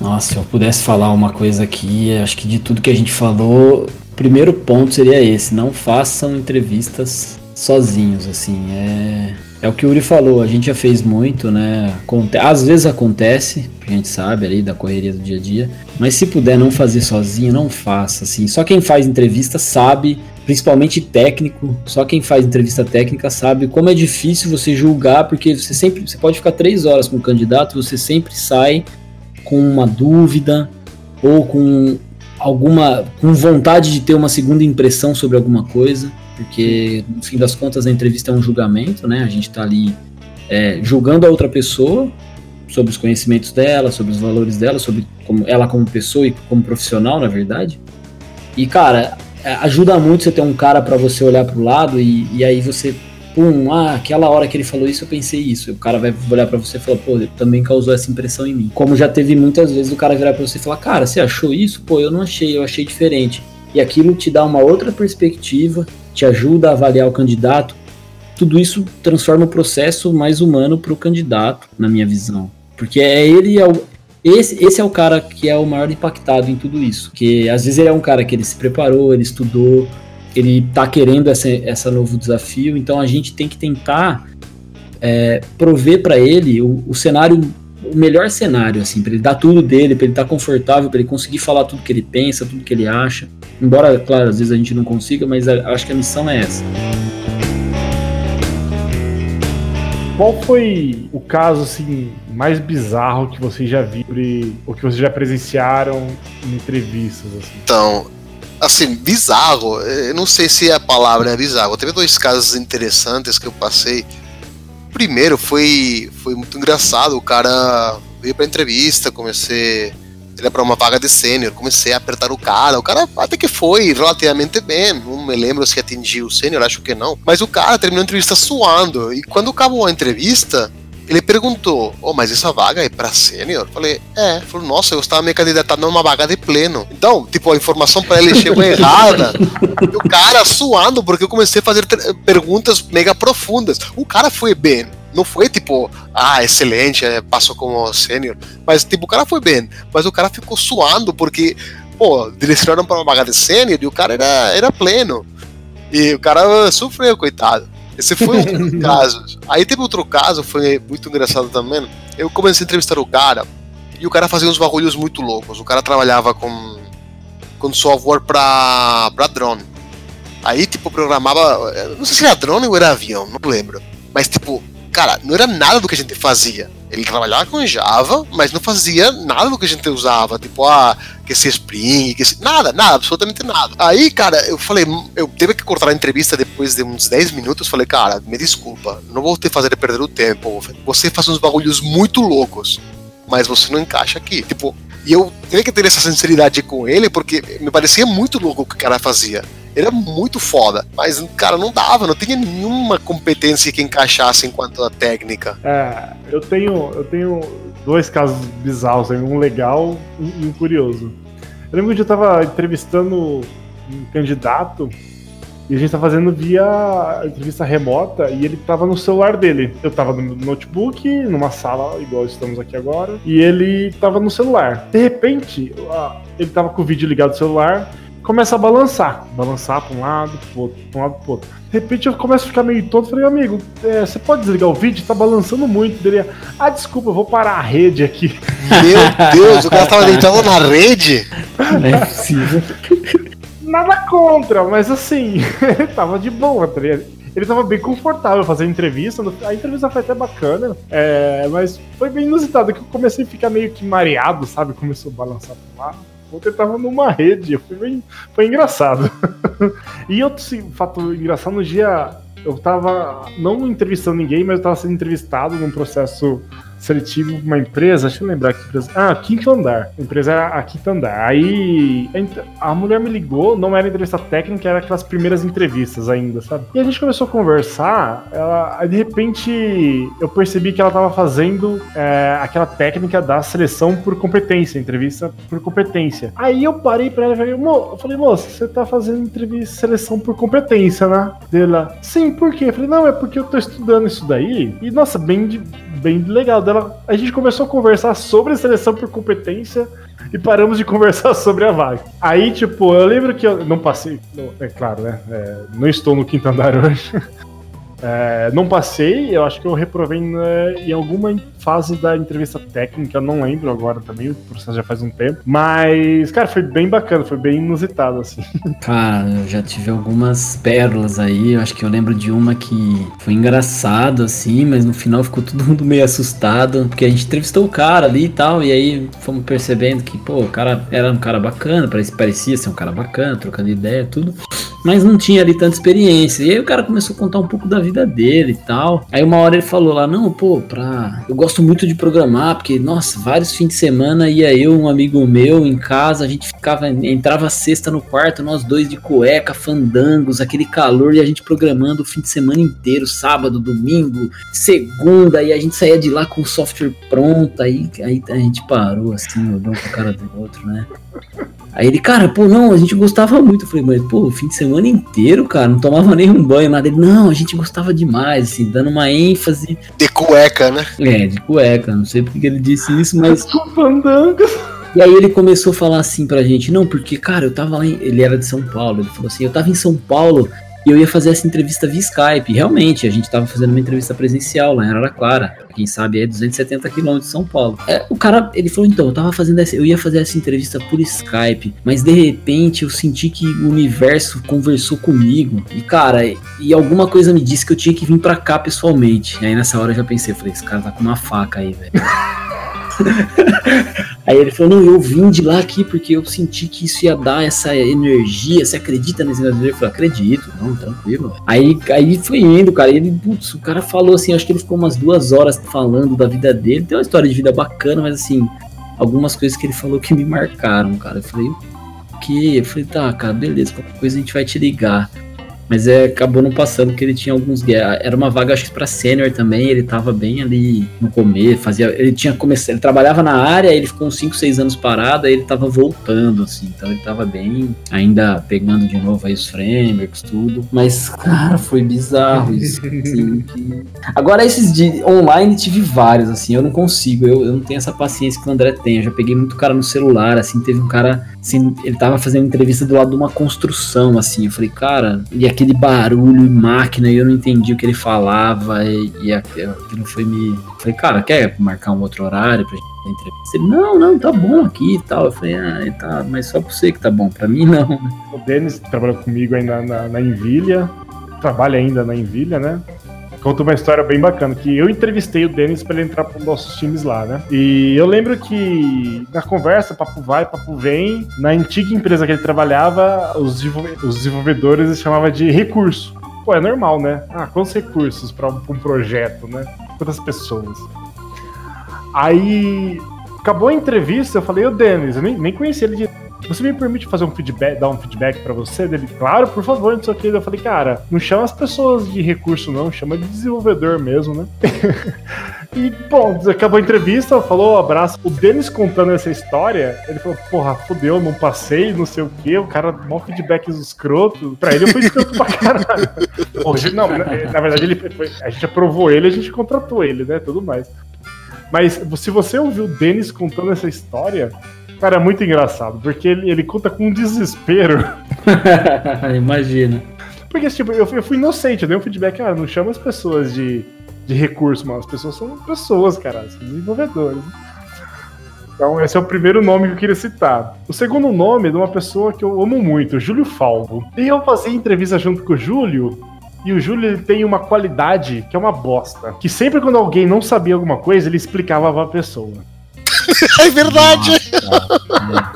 Nossa, se eu pudesse falar uma coisa aqui, acho que de tudo que a gente falou, o primeiro ponto seria esse: não façam entrevistas sozinhos, assim. É, é o que o Uri falou, a gente já fez muito, né? Às vezes acontece, a gente sabe ali da correria do dia a dia, mas se puder não fazer sozinho, não faça, assim. Só quem faz entrevista sabe principalmente técnico. Só quem faz entrevista técnica sabe como é difícil você julgar, porque você sempre você pode ficar três horas com o candidato, você sempre sai com uma dúvida ou com alguma com vontade de ter uma segunda impressão sobre alguma coisa, porque no fim das contas a entrevista é um julgamento, né? A gente está ali é, julgando a outra pessoa sobre os conhecimentos dela, sobre os valores dela, sobre como ela como pessoa e como profissional, na verdade. E cara, ajuda muito você ter um cara para você olhar para o lado e, e aí você, pum, ah, aquela hora que ele falou isso, eu pensei isso. E o cara vai olhar para você e falar, pô, também causou essa impressão em mim. Como já teve muitas vezes o cara virar para você e falar, cara, você achou isso? Pô, eu não achei, eu achei diferente. E aquilo te dá uma outra perspectiva, te ajuda a avaliar o candidato. Tudo isso transforma o processo mais humano para o candidato, na minha visão. Porque é ele, é esse, esse é o cara que é o maior impactado em tudo isso. Que às vezes ele é um cara que ele se preparou, ele estudou, ele tá querendo essa, essa novo desafio, então a gente tem que tentar é, prover para ele o, o, cenário, o melhor cenário, assim, para ele dar tudo dele, para ele estar tá confortável, para ele conseguir falar tudo que ele pensa, tudo que ele acha. Embora, claro, às vezes a gente não consiga, mas a, acho que a missão é essa. qual foi o caso assim mais bizarro que vocês já viram ou que vocês já presenciaram em entrevistas assim? Então, assim, bizarro, eu não sei se a palavra é bizarro. Teve dois casos interessantes que eu passei. O primeiro foi foi muito engraçado, o cara veio pra entrevista, comecei ele é para uma vaga de sênior, comecei a apertar o cara, o cara até que foi relativamente bem, não me lembro se atingiu o sênior, acho que não, mas o cara terminou a entrevista suando, e quando acabou a entrevista, ele perguntou, oh, mas essa vaga é para sênior? Falei, é. Falou, nossa, eu estava me candidatando numa vaga de pleno. Então, tipo, a informação para ele chegou [LAUGHS] errada. e o cara suando, porque eu comecei a fazer perguntas mega profundas. O cara foi bem. Não foi tipo, ah, excelente, é, passou como sênior. Mas, tipo, o cara foi bem. Mas o cara ficou suando porque, pô, direcionaram para uma vaga de sênior e o cara era, era pleno. E o cara sofreu, coitado. Esse foi um [LAUGHS] dos casos. Aí teve outro caso, foi muito engraçado também. Eu comecei a entrevistar o cara e o cara fazia uns bagulhos muito loucos. O cara trabalhava com, com software pra, pra drone. Aí, tipo, programava. Não sei se era drone ou era avião, não lembro. Mas, tipo, cara, não era nada do que a gente fazia. Ele trabalhava com Java, mas não fazia nada do que a gente usava, tipo, ah, que se Spring, que se... nada, nada, absolutamente nada. Aí, cara, eu falei, eu teve que cortar a entrevista depois de uns 10 minutos, falei, cara, me desculpa, não vou te fazer perder o tempo. Você faz uns bagulhos muito loucos, mas você não encaixa aqui. Tipo, e eu tive que ter essa sinceridade com ele, porque me parecia muito louco o que o cara fazia. Ele é muito foda, mas, cara, não dava, não tinha nenhuma competência que encaixasse enquanto a técnica. É, eu tenho, eu tenho dois casos bizarros, um legal e um curioso. Eu lembro que eu tava entrevistando um candidato e a gente tá fazendo via entrevista remota e ele tava no celular dele. Eu tava no notebook, numa sala igual estamos aqui agora, e ele tava no celular. De repente, ele tava com o vídeo ligado no celular começa a balançar. Balançar para um lado, pro outro, pra um lado, pro outro. De repente eu começo a ficar meio tonto. Falei, amigo, é, você pode desligar o vídeo? Tá balançando muito. Dele, ah, desculpa, eu vou parar a rede aqui. Meu [LAUGHS] Deus, o cara tava deitado na rede? Não é possível. Nada contra, mas assim, ele [LAUGHS] tava de boa, tá ele tava bem confortável fazendo entrevista. A entrevista foi até bacana, é, mas foi bem inusitado que eu comecei a ficar meio que mareado, sabe? Começou a balançar pro lado. Ontem tava numa rede, foi, bem, foi engraçado. [LAUGHS] e outro fato engraçado, no dia eu tava não entrevistando ninguém, mas eu tava sendo entrevistado num processo seletivo uma empresa, deixa eu lembrar que empresa. Ah, Quinto Andar. A empresa era a Quinto Andar. Aí a mulher me ligou, não era entrevista técnica, era aquelas primeiras entrevistas ainda, sabe? E a gente começou a conversar, ela, aí de repente eu percebi que ela tava fazendo é, aquela técnica da seleção por competência, entrevista por competência. Aí eu parei pra ela e falei, Mo, eu falei, moça, você tá fazendo entrevista seleção por competência, né? Dela, sim, por quê? Eu falei, não, é porque eu tô estudando isso daí. E nossa, bem bem legal A gente começou a conversar sobre seleção por competência e paramos de [LAUGHS] conversar sobre a vaga. Aí, tipo, eu lembro que eu não passei, é claro, né? É, não estou no quinto andar hoje. É, não passei, eu acho que eu reprovei né, em alguma fase da entrevista técnica, eu não lembro agora também, o processo já faz um tempo. Mas, cara, foi bem bacana, foi bem inusitado, assim. [LAUGHS] Cara, eu já tive algumas pérolas aí, eu acho que eu lembro de uma que foi engraçado, assim, mas no final ficou todo mundo meio assustado, porque a gente entrevistou o cara ali e tal, e aí fomos percebendo que, pô, o cara era um cara bacana, parecia ser um cara bacana, trocando ideia, tudo mas não tinha ali tanta experiência. E aí o cara começou a contar um pouco da vida dele e tal. Aí uma hora ele falou lá: Não, pô, pra. Eu gosto muito de programar, porque, nossa, vários fins de semana ia eu, um amigo meu, em casa, a gente ficava, entrava sexta no quarto, nós dois de cueca, fandangos, aquele calor, e a gente programando o fim de semana inteiro, sábado, domingo, segunda, e a gente saía de lá com o software pronto. Aí, aí a gente parou assim, olhou pra cara do outro, né? Aí ele, cara, pô, não, a gente gostava muito. Eu falei, mas, pô, o fim de semana inteiro, cara, não tomava nenhum banho, nada. Ele, não, a gente gostava demais, assim, dando uma ênfase. De cueca, né? É, de cueca, não sei porque ele disse isso, mas. [LAUGHS] E aí ele começou a falar assim pra gente, não, porque, cara, eu tava lá em... Ele era de São Paulo, ele falou assim, eu tava em São Paulo e eu ia fazer essa entrevista via Skype. Realmente, a gente tava fazendo uma entrevista presencial lá em Araraquara. Quem sabe é 270 quilômetros de São Paulo. É, o cara, ele falou, então, eu tava fazendo essa, eu ia fazer essa entrevista por Skype, mas de repente eu senti que o universo conversou comigo. E, cara, e alguma coisa me disse que eu tinha que vir pra cá pessoalmente. E aí nessa hora eu já pensei, eu falei, esse cara tá com uma faca aí, velho. [LAUGHS] Aí ele falou: Não, eu vim de lá aqui porque eu senti que isso ia dar essa energia. Você acredita nesse negócio? Eu falei: Acredito, não, tranquilo. Aí, aí foi indo, cara. Ele, putz, o cara falou assim: Acho que ele ficou umas duas horas falando da vida dele. Tem uma história de vida bacana, mas assim, algumas coisas que ele falou que me marcaram, cara. Eu falei: O que? Eu falei: Tá, cara, beleza, qualquer coisa a gente vai te ligar. Mas é, acabou não passando porque ele tinha alguns. Era uma vaga, acho que pra sênior também. Ele tava bem ali no começo. Fazia, ele tinha começado. Ele trabalhava na área, ele ficou uns 5, 6 anos parado, aí ele tava voltando, assim. Então ele tava bem. Ainda pegando de novo aí os frameworks, tudo. Mas, cara, foi bizarro isso. [LAUGHS] Assim, que... Agora, esses de online tive vários, assim. Eu não consigo. Eu, eu não tenho essa paciência que o André tem. Eu já peguei muito cara no celular, assim. Teve um cara. Assim, ele tava fazendo entrevista do lado de uma construção, assim. Eu falei, cara. E aqui aquele barulho e máquina e eu não entendi o que ele falava e, e aquilo foi me. Falei, cara, quer marcar um outro horário pra gente entrevista? Ele, não, não, tá bom aqui e tal. Eu falei, ah, tá, mas só pra você que tá bom, pra mim não. O Denis trabalhou comigo aí na, na, na Envilha, trabalha ainda na Envilha, né? Conta uma história bem bacana, que eu entrevistei o Denis para ele entrar para nossos times lá, né? E eu lembro que na conversa, papo vai, papo vem, na antiga empresa que ele trabalhava, os, desenvolvedores chamavam de recurso. Pô, é normal, né? Ah, quantos recursos para um, projeto, né? Quantas pessoas? Aí acabou a entrevista, eu falei, ô Denis, eu nem, nem conhecia ele de você me permite fazer um feedback, dar um feedback para você? Dele, claro, por favor, não sei o que. Eu falei, cara, não chama as pessoas de recurso, não, chama de desenvolvedor mesmo, né? [LAUGHS] e, bom, acabou a entrevista, falou, abraço. O Denis contando essa história, ele falou, porra, fodeu, não passei, não sei o que, o cara, mó feedback escroto. Pra ele eu fui escroto pra caralho. [LAUGHS] Hoje, não, na, na verdade, ele foi, a gente aprovou ele, a gente contratou ele, né, tudo mais. Mas se você ouviu o Denis contando essa história, Cara, é muito engraçado, porque ele, ele conta com um desespero. [LAUGHS] Imagina. Porque, tipo, eu, eu fui inocente, eu dei um feedback, ah, não chama as pessoas de, de recurso, mano. As pessoas são pessoas, cara, são desenvolvedores. Então, esse é o primeiro nome que eu queria citar. O segundo nome é de uma pessoa que eu amo muito, Júlio Falvo. E eu fazia entrevista junto com o Júlio, e o Júlio ele tem uma qualidade que é uma bosta. Que sempre quando alguém não sabia alguma coisa, ele explicava pra pessoa. [LAUGHS] é verdade. Nossa,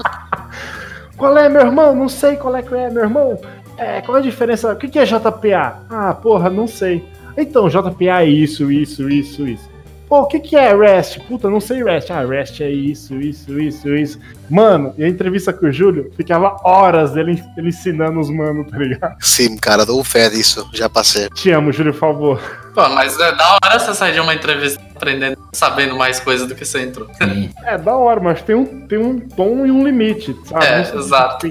qual é, meu irmão? Não sei qual é que é, meu irmão. É, qual é a diferença? O que é JPA? Ah, porra, não sei. Então, JPA é isso, isso, isso, isso. Pô, o que, que é REST? Puta, não sei REST. Ah, REST é isso, isso, isso, isso. Mano, e a entrevista com o Júlio ficava horas dele, ele ensinando os manos, tá ligado? Sim, cara, dou fé disso, já passei. Te amo, Júlio, por favor. Pô, mas é da hora você sair de uma entrevista aprendendo, sabendo mais coisas do que você entrou. É, da hora, mas tem um, tem um tom e um limite, sabe? É, exato.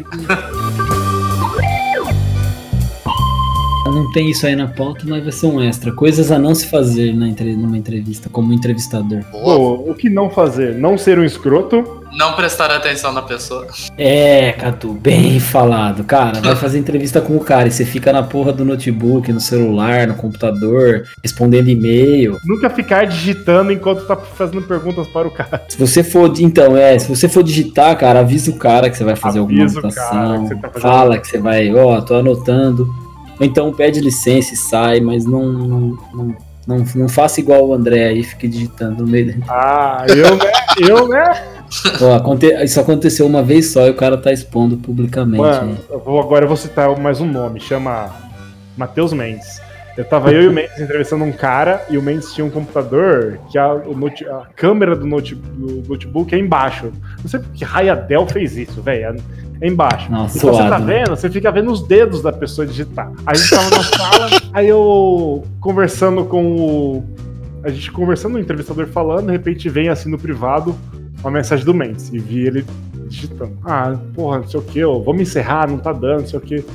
Não tem isso aí na pauta, mas vai ser um extra. Coisas a não se fazer na entre... numa entrevista, como entrevistador. Pô, o que não fazer? Não ser um escroto. Não prestar atenção na pessoa. É, Catu, bem [LAUGHS] falado. Cara, vai fazer entrevista com o cara e você fica na porra do notebook, no celular, no computador, respondendo e-mail. Nunca ficar digitando enquanto tá fazendo perguntas para o cara. Se você for, então, é, se você for digitar, cara, avisa o cara que você vai fazer avisa alguma anotação. Que tá fala que você vai, ó, oh, tô anotando. Ou então pede licença e sai, mas não, não, não, não, não faça igual o André aí, fique digitando no meio [LAUGHS] Ah, eu, né? Eu, né? Aconte... Isso aconteceu uma vez só e o cara tá expondo publicamente. Mano, eu vou, agora eu vou citar mais um nome, chama Matheus Mendes. Eu tava eu e o Mendes entrevistando um cara e o Mendes tinha um computador que a, note, a câmera do, note, do, notebook é embaixo. Não sei porque Raia Dell fez isso, velho. É embaixo. Nossa, então você tá vendo, você fica vendo os dedos da pessoa digitar. A gente tava na [LAUGHS] sala, aí eu conversando com o. A gente conversando, o entrevistador falando, de repente vem assim no privado uma mensagem do Mendes e vi ele digitando. Ah, porra, não sei o que, vamos encerrar, não tá dando, não sei o que.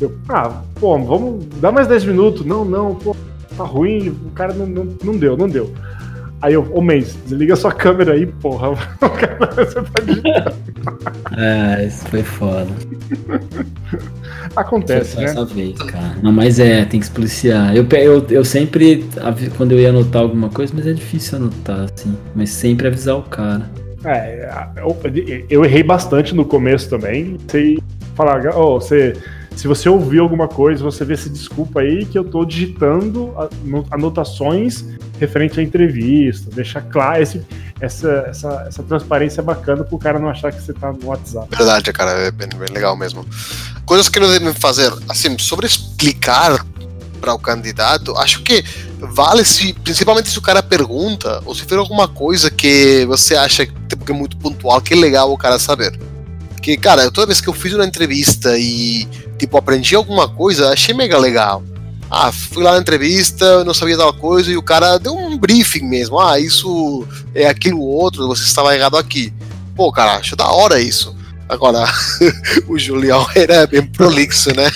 Eu, ah, pô, vamos dar mais 10 minutos. Não, não, pô, tá ruim, o cara não, não, não deu, não deu. Aí eu, ô mês, desliga sua câmera aí, porra. [LAUGHS] [LAUGHS] Você tá digitando. [LAUGHS] É, isso foi foda. Acontece, né? Vez, cara. Não, mas é, tem que se policiar. Eu, eu, eu sempre, quando eu ia anotar alguma coisa, mas é difícil anotar, assim. Mas sempre avisar o cara. É, eu, eu errei bastante no começo também. Sei falar, oh, você, se você ouviu alguma coisa, você vê se desculpa aí que eu tô digitando anotações referente à entrevista. Deixar claro esse, essa, essa, essa transparência bacana pro cara não achar que você tá no WhatsApp. Verdade, cara, é bem, bem legal mesmo. Coisas que não devem fazer, assim, sobre explicar para o candidato, acho que vale se, principalmente se o cara pergunta, ou se for alguma coisa que você acha tipo, que é muito pontual, que é legal o cara saber. Porque, cara, toda vez que eu fiz uma entrevista e, tipo, aprendi alguma coisa, achei mega legal. Ah, fui lá na entrevista, eu não sabia tal coisa, e o cara deu um briefing mesmo. Ah, isso é aquilo outro, você estava errado aqui. Pô, cara, acho da hora isso. Agora, [LAUGHS] o Julião era bem prolixo, né?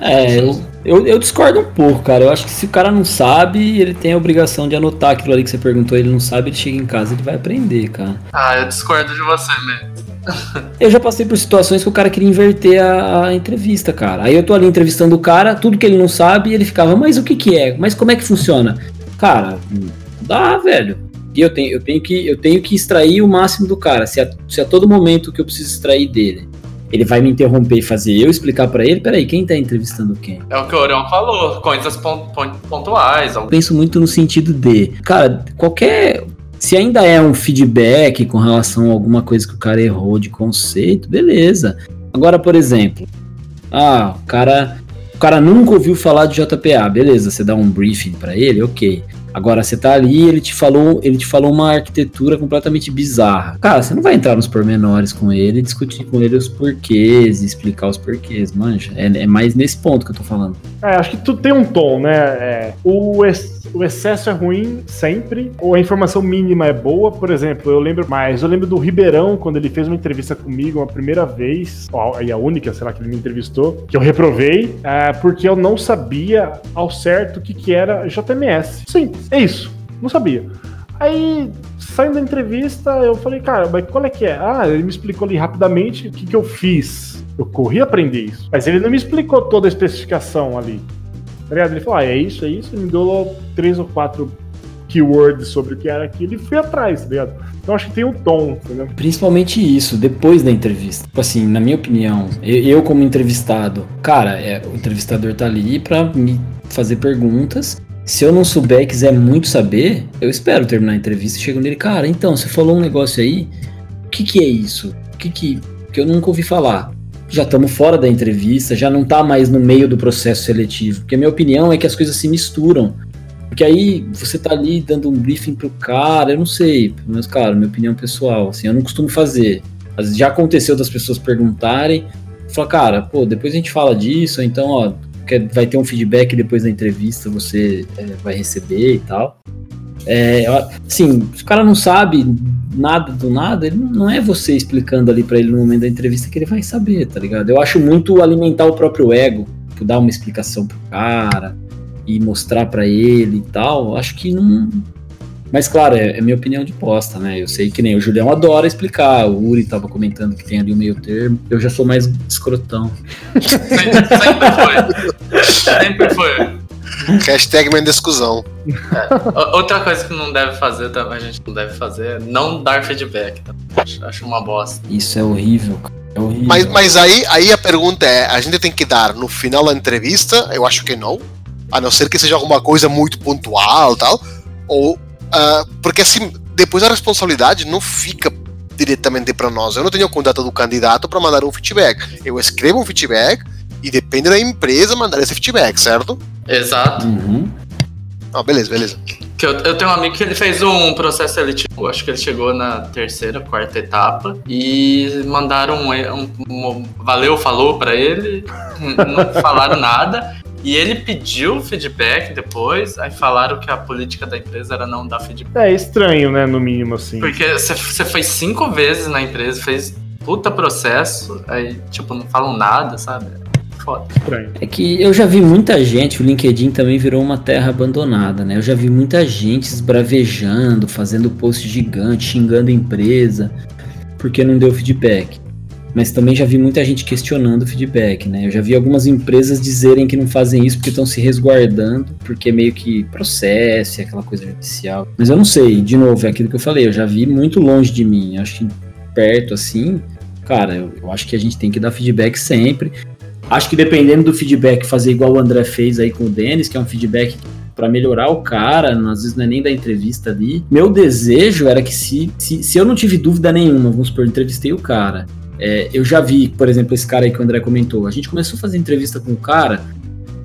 É, eu, eu, eu discordo um pouco, cara. Eu acho que se o cara não sabe, ele tem a obrigação de anotar aquilo ali que você perguntou, ele não sabe, ele chega em casa, ele vai aprender, cara. Ah, eu discordo de você, mesmo. Eu já passei por situações que o cara queria inverter a, a entrevista, cara. Aí eu tô ali entrevistando o cara, tudo que ele não sabe, ele ficava, mas o que que é? Mas como é que funciona? Cara, dá, velho. E eu tenho, eu tenho, que, eu tenho que extrair o máximo do cara. Se a, se a todo momento que eu preciso extrair dele, ele vai me interromper e fazer eu explicar pra ele, peraí, quem tá entrevistando quem? É o que o Orion falou, coisas pon- pon- pontuais. Eu penso muito no sentido de, cara, qualquer. Se ainda é um feedback com relação a alguma coisa que o cara errou de conceito, beleza. Agora, por exemplo, ah, o cara, o cara nunca ouviu falar de JPA, beleza, você dá um briefing pra ele, ok. Agora você tá ali, ele te falou, ele te falou uma arquitetura completamente bizarra. Cara, você não vai entrar nos pormenores com ele, discutir com ele os porquês, explicar os porquês, manja. É, é mais nesse ponto que eu tô falando. É, acho que tu tem um tom, né? É, o, o excesso é ruim sempre, ou a informação mínima é boa. Por exemplo, eu lembro mais, eu lembro do Ribeirão, quando ele fez uma entrevista comigo uma primeira vez, e a única, sei lá, que ele me entrevistou, que eu reprovei, é, porque eu não sabia ao certo o que, que era JMS. Sim, é isso. Não sabia. Aí, saindo da entrevista, eu falei, cara, mas qual é que é? Ah, ele me explicou ali rapidamente o que, que eu fiz. Eu corri aprender isso. Mas ele não me explicou toda a especificação ali. Tá ligado? Ele falou, ah, é isso, é isso. Ele me deu três ou quatro keywords sobre o que era aquilo e fui atrás, tá ligado? Então acho que tem um tom, entendeu? Principalmente isso, depois da entrevista. Tipo assim, na minha opinião, eu, eu como entrevistado, cara, é, o entrevistador tá ali pra me fazer perguntas. Se eu não souber e quiser muito saber, eu espero terminar a entrevista e chego nele, cara, então, você falou um negócio aí, o que que é isso? O que que, que eu nunca ouvi falar? Já estamos fora da entrevista, já não tá mais no meio do processo seletivo. Porque a minha opinião é que as coisas se misturam. Porque aí você tá ali dando um briefing pro cara, eu não sei, menos, claro, minha opinião pessoal, assim, eu não costumo fazer. Vezes já aconteceu das pessoas perguntarem, falar, cara, pô, depois a gente fala disso, então, ó, vai ter um feedback depois da entrevista, você é, vai receber e tal. É, assim, se o cara não sabe nada do nada, ele não é você explicando ali pra ele no momento da entrevista que ele vai saber, tá ligado? Eu acho muito alimentar o próprio ego, tipo, dar uma explicação pro cara e mostrar pra ele e tal. Acho que não. Mas claro, é, é minha opinião de posta, né? Eu sei que nem o Julião adora explicar, o Uri tava comentando que tem ali o meio termo. Eu já sou mais escrotão. Sempre, [LAUGHS] sempre foi. Sempre foi. Hashtag Mendescusão. O- Outra coisa que não deve fazer também, a gente não deve fazer, é não dar feedback. Tá? Acho, acho uma bosta. Isso é horrível, cara. É horrível. Mas, mas aí, aí a pergunta é: a gente tem que dar no final da entrevista? Eu acho que não. A não ser que seja alguma coisa muito pontual tal. Ou. ah, porque assim, depois a responsabilidade não fica diretamente para nós. Eu não tenho o contato do candidato para mandar um feedback. Eu escrevo um feedback e depende da empresa mandar esse feedback, certo? Exato. Uhum. Ah, beleza, beleza. Que eu, eu tenho um amigo que ele fez um processo seletivo, acho que ele chegou na terceira, quarta etapa, e mandaram um, um- um- valeu, falou pra ele, não falaram nada, e ele pediu feedback depois, aí falaram que a política da empresa era não dar feedback. É estranho, né, no mínimo, assim. Porque você- você foi cinco vezes na empresa, fez puta processo, aí, tipo, não falam nada, sabe? Foda. Estranho. É que eu já vi muita gente, o LinkedIn também virou uma terra abandonada, né? Eu já vi muita gente esbravejando, fazendo post gigante, xingando a empresa, porque não deu feedback. Mas também já vi muita gente questionando o feedback, né? Eu já vi algumas empresas dizerem que não fazem isso porque estão se resguardando, porque é meio que processo aquela coisa judicial. Mas eu não sei, de novo, é aquilo que eu falei, eu já vi muito longe de mim. Acho que perto assim, cara, eu, eu acho que a gente tem que dar feedback sempre. Acho que dependendo do feedback, fazer igual o André fez aí com o Denis, que é um feedback para melhorar o cara, às vezes não é nem da entrevista ali. Meu desejo era que se, se, se eu não tive dúvida nenhuma, vamos supor, entrevistei o cara. É, eu já vi, por exemplo, esse cara aí que o André comentou. A gente começou a fazer entrevista com o cara,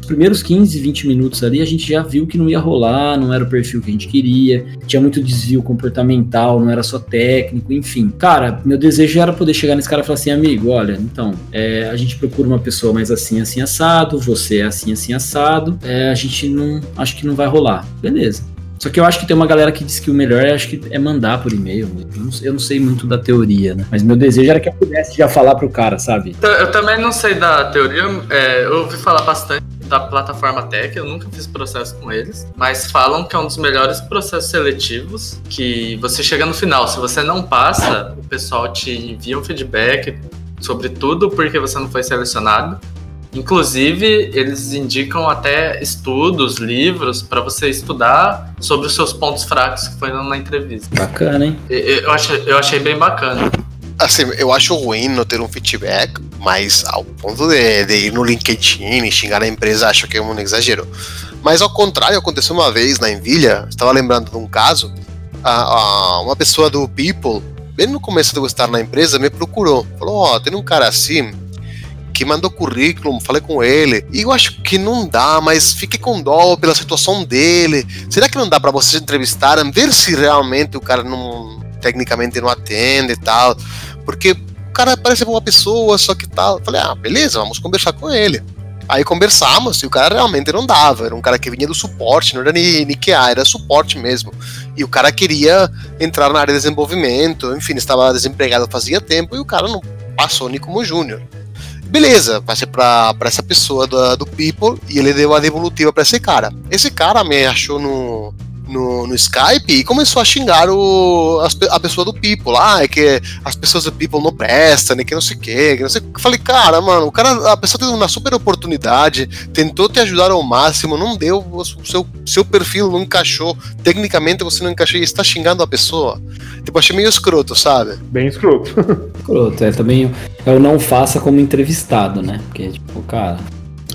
primeiros 15, 20 minutos ali, a gente já viu que não ia rolar, não era o perfil que a gente queria, tinha muito desvio comportamental, não era só técnico, enfim. Cara, meu desejo era poder chegar nesse cara e falar assim, amigo, olha, então, é, a gente procura uma pessoa mais assim, assim, assado, você é assim, assim, assado, é, a gente não, acho que não vai rolar. Beleza. Só que eu acho que tem uma galera que diz que o melhor é, acho que é mandar por e-mail. Eu não, eu não sei muito da teoria, né? Mas meu desejo era que eu pudesse já falar pro cara, sabe? Então, Eu também não sei da teoria, é, eu ouvi falar bastante da plataforma Tech, eu nunca fiz processo com eles, mas falam que é um dos melhores processos seletivos, que você chega no final, se você não passa, o pessoal te envia um feedback sobre tudo porque você não foi selecionado. Inclusive, eles indicam até estudos, livros, para você estudar sobre os seus pontos fracos que foi na entrevista. Bacana, hein? Eu achei, eu achei bem bacana. Assim, eu acho ruim não ter um feedback, mas ao ponto de, de ir no LinkedIn e xingar a empresa, acho que é um exagero. Mas ao contrário, aconteceu uma vez na Envilha, estava lembrando de um caso, a, a- uma pessoa do People, bem no começo de eu estar na empresa, me procurou. Falou, ó, tem um cara assim, que mandou currículo, falei com ele, e eu acho que não dá, mas fiquei com dó pela situação dele. Será que não dá para vocês entrevistarem, ver se realmente o cara não tecnicamente não atende e tal? Porque o cara parece boa pessoa, só que tal. Falei, ah, beleza, vamos conversar com ele. Aí conversamos e o cara realmente não dava. Era um cara que vinha do suporte, não era nem, QA, era suporte mesmo. E o cara queria entrar na área de desenvolvimento, enfim, estava desempregado fazia tempo e o cara não passou nem como júnior. Beleza, passei pra essa pessoa do, People e ele deu a devolutiva pra esse cara. Esse cara me achou no, no, no Skype e começou a xingar o, pe- a pessoa do People. Ah, é que as pessoas do People não prestam, né, que não sei o que, que não sei o que. Eu falei, cara, mano, o cara, a pessoa teve uma super oportunidade, tentou te ajudar ao máximo, não deu, o seu, seu perfil não encaixou, tecnicamente você não encaixou e está xingando a pessoa. Tipo, achei meio escroto, sabe? Bem escroto. [LAUGHS] Pronto, é também o não faça como entrevistado, né? Porque, tipo, cara,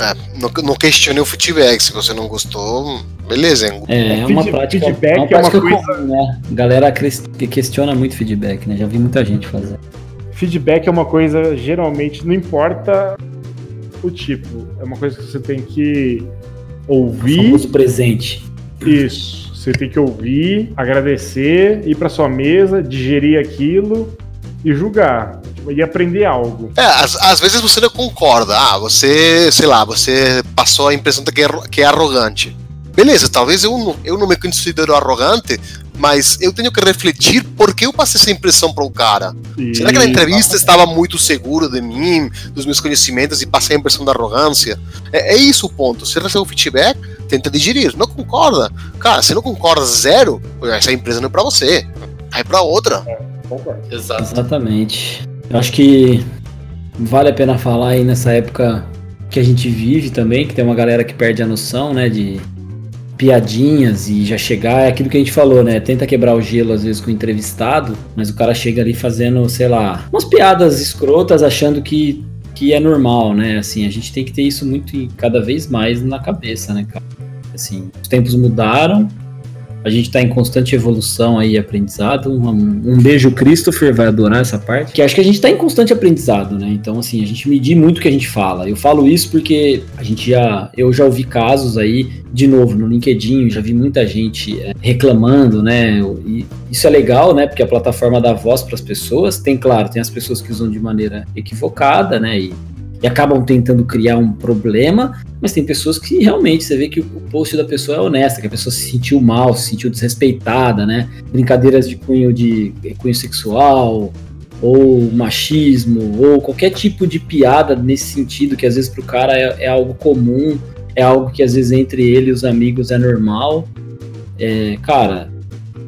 É, não, não questione o feedback, se você não gostou, beleza, hein? é, é É, uma prática. feedback é uma é uma prática coisa- comum, né? A galera que questiona muito feedback, né? Já vi muita gente fazer. Feedback é uma coisa, geralmente, não importa o tipo. É uma coisa que você tem que O ouvir. famoso presente. Isso. Você tem que ouvir, agradecer, ir pra sua mesa, digerir aquilo e julgar. Tipo, E aprender algo. É, às, às vezes você não concorda. Ah, você, sei lá, você passou a impressão de que é, que é arrogante. Beleza, talvez eu, não- eu não me considero arrogante, mas eu tenho que refletir por que eu passei essa impressão para o cara. E- Será que na entrevista estava muito seguro de mim, dos meus conhecimentos e passei a impressão da arrogância? É, é isso o ponto. Se recebeu feedback, tenta digerir. Não concorda? Cara, se não concorda zero, essa empresa não é para você. Vai para outra. Exato. Exatamente. Eu acho que vale a pena falar aí nessa época que a gente vive também, que tem uma galera que perde a noção, né, de piadinhas e já chegar, é aquilo que a gente falou, né, tenta quebrar o gelo às vezes com o entrevistado, mas o cara chega ali fazendo, sei lá, umas piadas escrotas achando que, que é normal, né, assim, a gente tem que ter isso muito e cada vez mais na cabeça, né, cara. Assim, os tempos mudaram, a gente está em constante evolução aí, aprendizado. Um, um beijo, Christopher, vai adorar essa parte. Que acho que a gente está em constante aprendizado, né? Então, assim, a gente medir muito o que a gente fala. Eu falo isso porque a gente já. Eu já ouvi casos aí, de novo, no LinkedIn, já vi muita gente é, reclamando, né? E isso é legal, né? Porque a plataforma dá voz para as pessoas. Tem, claro, tem as pessoas que usam de maneira equivocada, né? E, e acabam tentando criar um problema, mas tem pessoas que realmente você vê que o post da pessoa é honesta, que a pessoa se sentiu mal, se sentiu desrespeitada, né? Brincadeiras de cunho de cunho sexual, ou machismo, ou qualquer tipo de piada nesse sentido, que às vezes pro cara é, é algo comum, é algo que às vezes entre ele e os amigos é normal. É, cara,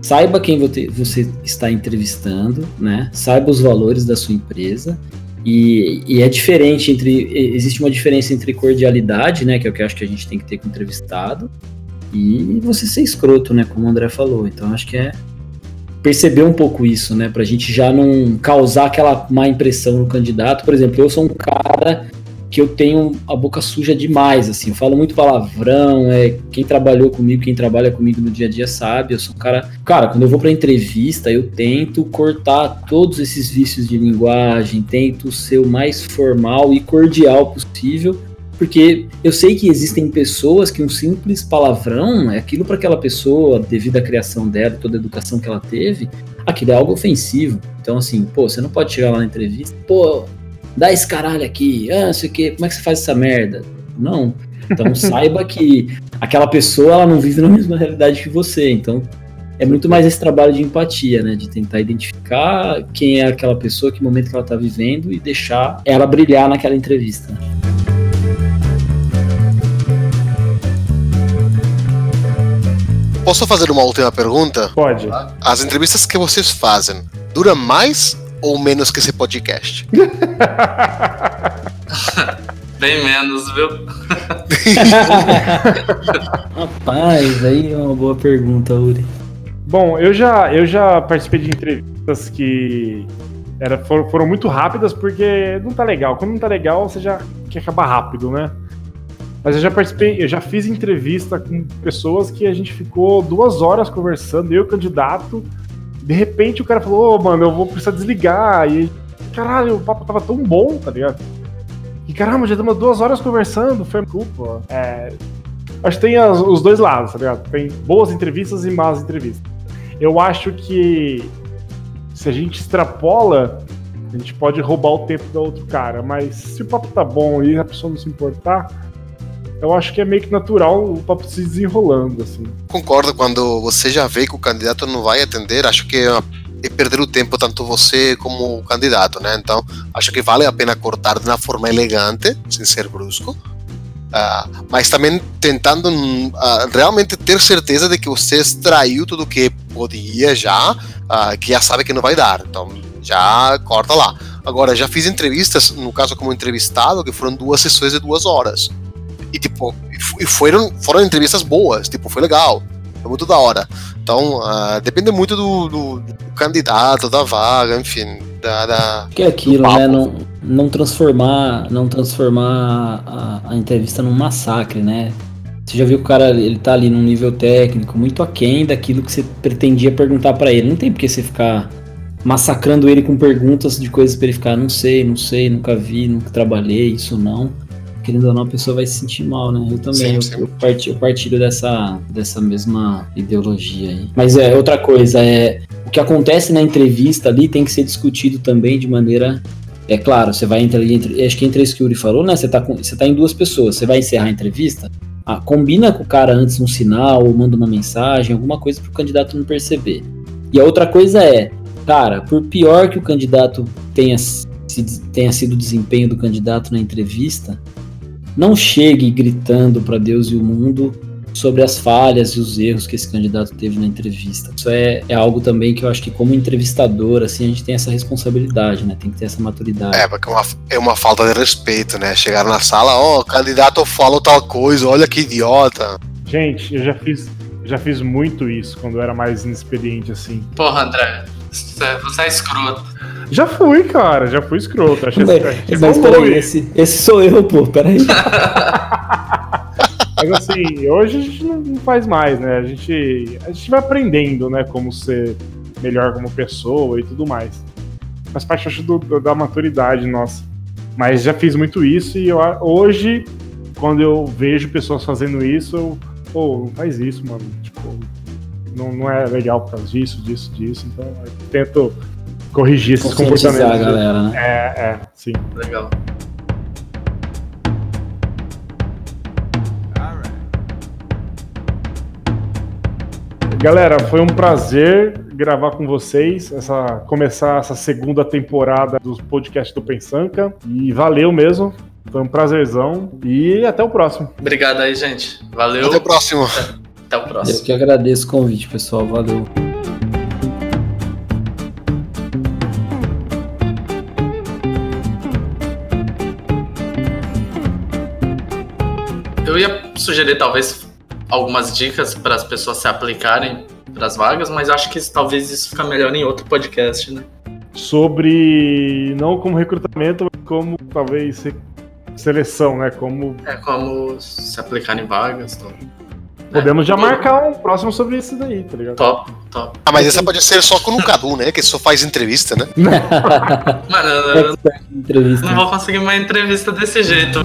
saiba quem você está entrevistando, né? Saiba os valores da sua empresa. E, e, é diferente entre. Existe uma diferença entre cordialidade, né? Que é o que eu acho que a gente tem que ter com o entrevistado, e você ser escroto, né? Como o André falou. Então acho que é perceber um pouco isso, né? Pra gente já não causar aquela má impressão no candidato. Por exemplo, eu sou um cara que eu tenho a boca suja demais, assim, eu falo muito palavrão, é, quem trabalhou comigo, quem trabalha comigo no dia a dia sabe, eu sou um cara, cara, quando eu vou para entrevista, eu tento cortar todos esses vícios de linguagem, tento ser o mais formal e cordial possível, porque eu sei que existem pessoas que um simples palavrão é aquilo para aquela pessoa, devido à criação dela, toda a educação que ela teve, aquilo é algo ofensivo. Então, assim, pô, você não pode chegar lá na entrevista, pô, dá esse caralho aqui, ah, não sei o que, como é que você faz essa merda? Não. Então [LAUGHS] saiba que aquela pessoa ela não vive na mesma realidade que você. Então é muito mais esse trabalho de empatia, né? De tentar identificar quem é aquela pessoa, que momento que ela tá vivendo e deixar ela brilhar naquela entrevista. Posso fazer uma última pergunta? Pode. As entrevistas que vocês fazem duram mais ou menos que esse podcast? [LAUGHS] [LAUGHS] Bem menos, viu? [LAUGHS] Rapaz, aí é uma boa pergunta, Uri. Bom, eu já, eu já participei de entrevistas que era, foram, foram muito rápidas porque não tá legal. Quando não tá legal, você já quer acabar rápido, né? Mas eu já participei, eu já fiz entrevista com pessoas que a gente ficou duas horas conversando, eu, candidato, de repente o cara falou, oh, mano, eu vou precisar desligar. E caralho, o papo tava tão bom, tá ligado? E caramba, já estamos duas horas conversando, foi culpa. É, acho que tem as, os dois lados, tá ligado? Tem boas entrevistas e más entrevistas. Eu acho que se a gente extrapola, a gente pode roubar o tempo do outro cara, mas se o papo tá bom e a pessoa não se importar, eu acho que é meio que natural o papo se desenrolando, assim. Concordo, quando você já vê que o candidato não vai atender, acho que é, é perder o tempo tanto você como o candidato, né? Então, acho que vale a pena cortar de uma forma elegante, sem ser brusco, uh, mas também tentando uh, realmente ter certeza de que você extraiu tudo que podia já, uh, que já sabe que não vai dar. Então, já corta lá. Agora, já fiz entrevistas, no caso como entrevistado, que foram duas sessões de duas horas. E, tipo, e foram, foram entrevistas boas, tipo, foi legal. Foi muito da hora. Então, uh, depende muito do, do, do, candidato, da vaga, enfim, da. da que é aquilo, né? Não, não transformar, não transformar a, a, entrevista num massacre, né? Você já viu que o cara ele tá ali num nível técnico muito aquém daquilo que você pretendia perguntar para ele. Não tem porque você ficar massacrando ele com perguntas de coisas para ele ficar, não sei, não sei, nunca vi, nunca trabalhei, isso não querendo ou não, a pessoa vai se sentir mal, né? Eu também. Eu, eu, partilho, eu partilho dessa, dessa mesma ideologia aí. Mas é outra coisa, é o que acontece na entrevista ali tem que ser discutido também de maneira. É claro, você vai entre, entre acho que entre isso que o Yuri falou, né? Você tá, com, você tá em duas pessoas, você vai encerrar a entrevista, ah, combina com o cara antes um sinal, ou manda uma mensagem, alguma coisa para o candidato não perceber. E a outra coisa é, cara, por pior que o candidato tenha, se, tenha sido o desempenho do candidato na entrevista, não chegue gritando para Deus e o mundo sobre as falhas e os erros que esse candidato teve na entrevista. Isso é, é algo também que eu acho que como entrevistador, assim, a gente tem essa responsabilidade, né? Tem que ter essa maturidade. É, porque é uma, é uma falta de respeito, né? Chegar na sala, ó, oh, o candidato falou tal coisa, olha que idiota. Gente, eu já fiz, já fiz muito isso quando eu era mais inexperiente, assim. Porra, André, você é escroto. Já fui, cara, já fui escroto. Achei, mas, achei mas peraí, esse, esse sou eu, pô, peraí. [LAUGHS] mas assim, hoje a gente não faz mais, né? A gente, a gente vai aprendendo, né, como ser melhor como pessoa e tudo mais. Faz parte, acho, do, da maturidade nossa. Mas já fiz muito isso e eu, hoje, quando eu vejo pessoas fazendo isso, eu, pô, não faz isso, mano. Tipo, não, não é legal por causa disso, disso, disso. Então eu tento corrigir esses comportamentos. a galera, né? É, é, sim. Legal. Galera, foi um prazer gravar com vocês, essa, começar essa segunda temporada dos podcasts do Pensanca. E valeu mesmo. Foi um prazerzão. E até o próximo. Obrigado aí, gente. Valeu. Até o próximo. Até o próximo. Eu que agradeço o convite, pessoal. Valeu. Sugerir talvez algumas dicas para as pessoas se aplicarem para as vagas, mas acho que talvez isso fica melhor em outro podcast, né? Sobre não como recrutamento, mas como talvez se- seleção, né? Como É como se aplicar em vagas. Top. podemos já É. marcar um próximo sobre isso daí, tá ligado? Top, top. Ah, mas essa pode ser só com o Cadu, né? Que só faz entrevista, né? [LAUGHS] Mano, eu em entrevista. não vou conseguir uma entrevista desse jeito.